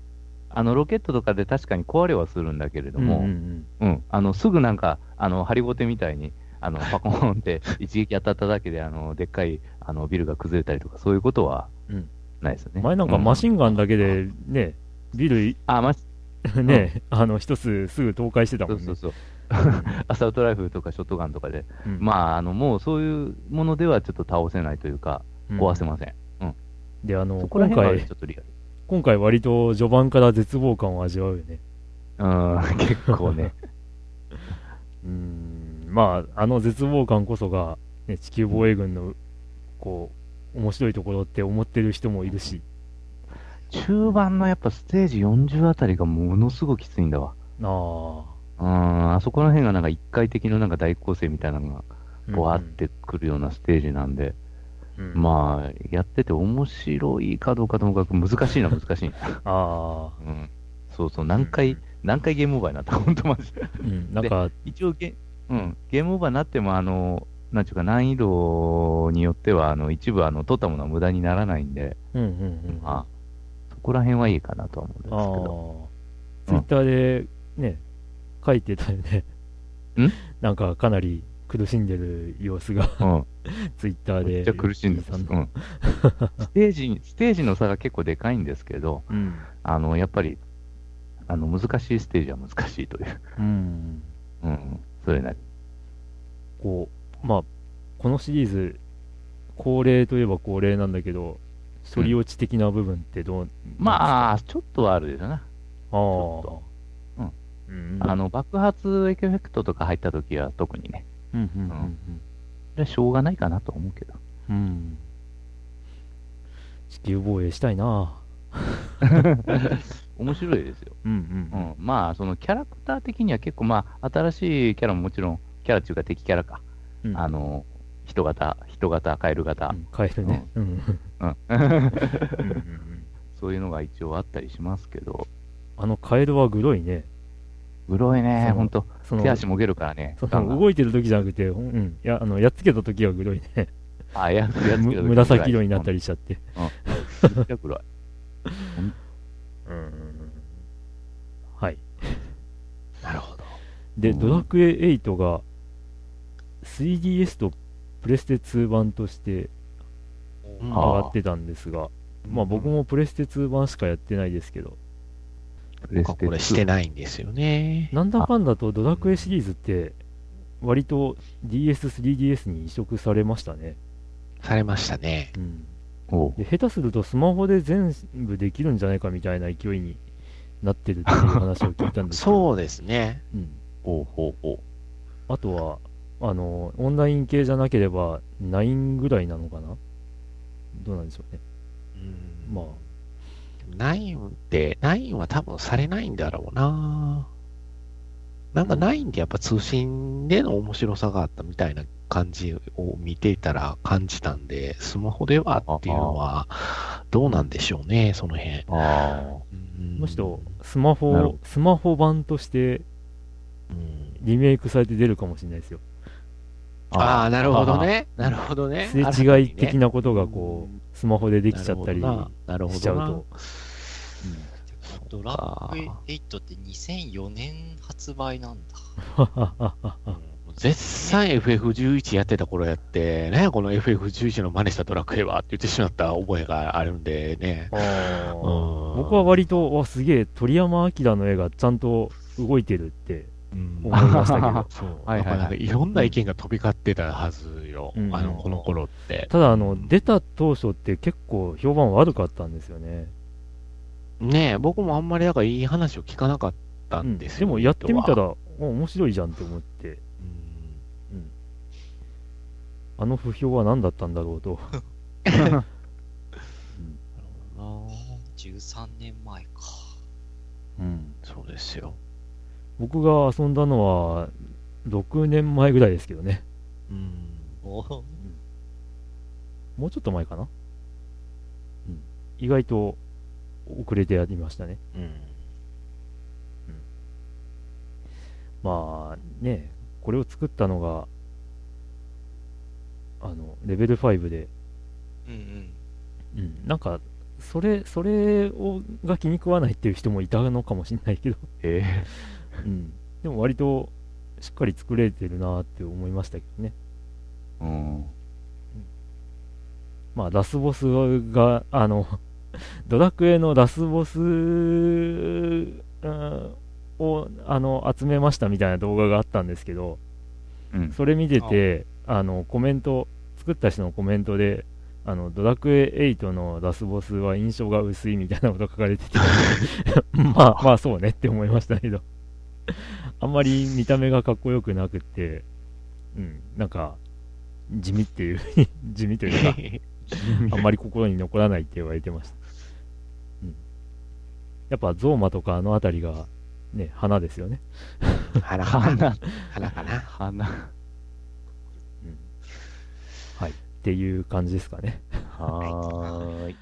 あの、ロケットとかで確かに壊れはするんだけれども、ううんん、うんあの、すぐなんか、あの、ハリボテみたいに、あの、パコーンって一撃当たっただけで、あの、でっかい、あの、ビルが崩れたりとか、そういうことはうん、ないですよね。前なんかマシン、ンガンだけでね、ビル、あ、マシ ね、あの、一つすぐ倒壊してたもね。そうんそうそう。アサルトライフルとかショットガンとかで、うんまあ、あの、もうそういうものではちょっと倒せないというか、壊せません。で、あの、今回ちょ、っとリアル。今回割と序盤から絶望感を味わうよね。うん、結構ね。うーん、まあ、あの絶望感こそが、ね、地球防衛軍の、こう、面白いところって思ってる人もいるし、中盤のやっぱステージ40あたりがものすごくきついんだわ。あうん、あそこら辺がなんか一回的のなんか大構成みたいなのが、あ、わーってくるようなステージなんで、うん、まあ、やってて面白いかどうかともかく難しいな、難しいな。ああ、うん。そうそう、何回、何回ゲームオーバーになった本当マジで。うん、なんか、一応ゲ、うん、ゲームオーバーになっても、あの、なんちゅうか難易度によっては、あの、一部、あの、取ったものは無駄にならないんで、うんうんうん。まあ、そこら辺はいいかなとは思うんですけあど。あ、ツイッターでね、書いてたよね。ん？なんかかなり苦しんでる様子が、うん。ツイッターで。めっちゃ苦しいんです。さうん。ステージに、ステージの差が結構でかいんですけど、うん。あの、やっぱり、あの、難しいステージは難しいという。うん。うん。それなり。こう、まあ、このシリーズ、恒例といえば恒例なんだけど、処理落ち的な部分ってどう、まあ、ちょっとはあるでしょうな。あ、あうん。あの、爆発エフェクトとか入った時は特にね。うん、うん、うんそれはしょうがないかなと思うけど。うん。うん。地球防衛したいな 面白いですよ。うん、う。うんん。まあ、そのキャラクター的には結構、まあ、新しいキャラももちろん、キャラっていうか敵キャラか。うんあの、人型、人型、カエル型う、ん、カエルね。うん。そういうのが一応あったりしますけど、あのカエルはグロいね。グロいね、ほんと、その手足もげるからね。動いてる時じゃなくて、うん、いや、あの、やっつけた時はグロいね。あ、やつやつ む紫色になったりしちゃって。うん。めっちゃ黒い。うんうんうんはい。なるほど。で、うんドラクエ8が 3DS とプレステ2版としてうん上がってたんですが、まあ僕もプレステ2版しかやってないですけど、僕はこれしてないんですよね。なんだかんだとドラクエシリーズって割と DS、3DS に移植されましたね。されましたね。うん。下手するとスマホで全部できるんじゃないかみたいな勢いになってるっていう話を聞いたんですけど、そうですね。うん。おうほうほあとは、あの、オンライン系じゃなければ9ぐらいなのかな？どうなんでしょうね。うんまあ、ナインって、ナインは多分されないんだろうな。なんかナインってやっぱ通信での面白さがあったみたいな感じを見ていたら感じたんで、スマホではっていうのはどうなんでしょうね、その辺。う。あうんむしろスマホ、スマホ版としてうんリメイクされて出るかもしれないですよ。あ。ああ、なるほどね。なるほどね。すれ違い的なことがうこんう、スマホでできちゃったりなるほどなしちゃうと。なドラクエ8って2004年発売なんだ。絶賛 FF11 やってた頃やって、ね、この FF11 の真似したドラクエはって言ってしまった覚えがあるんでね。僕は割と、わ、すげえ、鳥山明の絵がちゃんと動いてるってうん思いましたけど。そう。はいはいろんな意見が飛び交ってたはずよ。うんあの、この頃って。ただ、あの、出た当初って結構評判悪かったんですよね。ねえ、僕もあんまりなんかいい話を聞かなかったうんんですよ。でもやってみた。ら、お面白いじゃんって思って、あの不評は何だったんだろうと。な13年前か。うん。そうですよ。僕が遊んだのは、6年前ぐらいですけどね。うん。もうちょっと前かな。うん。意外と遅れてやりましたね。うん。まあね、これを作ったのが、あの、レベル5で、うんうん。うん、なんか、それ、それをが気に食わないっていう人もいたのかもしれないけど、え うん。でも割としっかり作れてるなって思いましたけどね。えうん。まあ、ラスボスが、あの、ドラクエのラスボス、うんを、あの、集めましたみたいな動画があったんですけど、うん。それ見てて、あの、コメント、作った人のコメントで、あの、ドラクエ8のラスボスは印象が薄いみたいなこと書かれてて、まあ、まあそうねって思いましたけど、あんまり見た目がかっこよくなくって、うん、なんか、地味っていう、地味というか、あんまり心に残らないって言われてました。うん。やっぱゾーマとかあのあたりが、ね、花ですよね。花。花。花かな。花。はい。っていう感じですかね。はーい。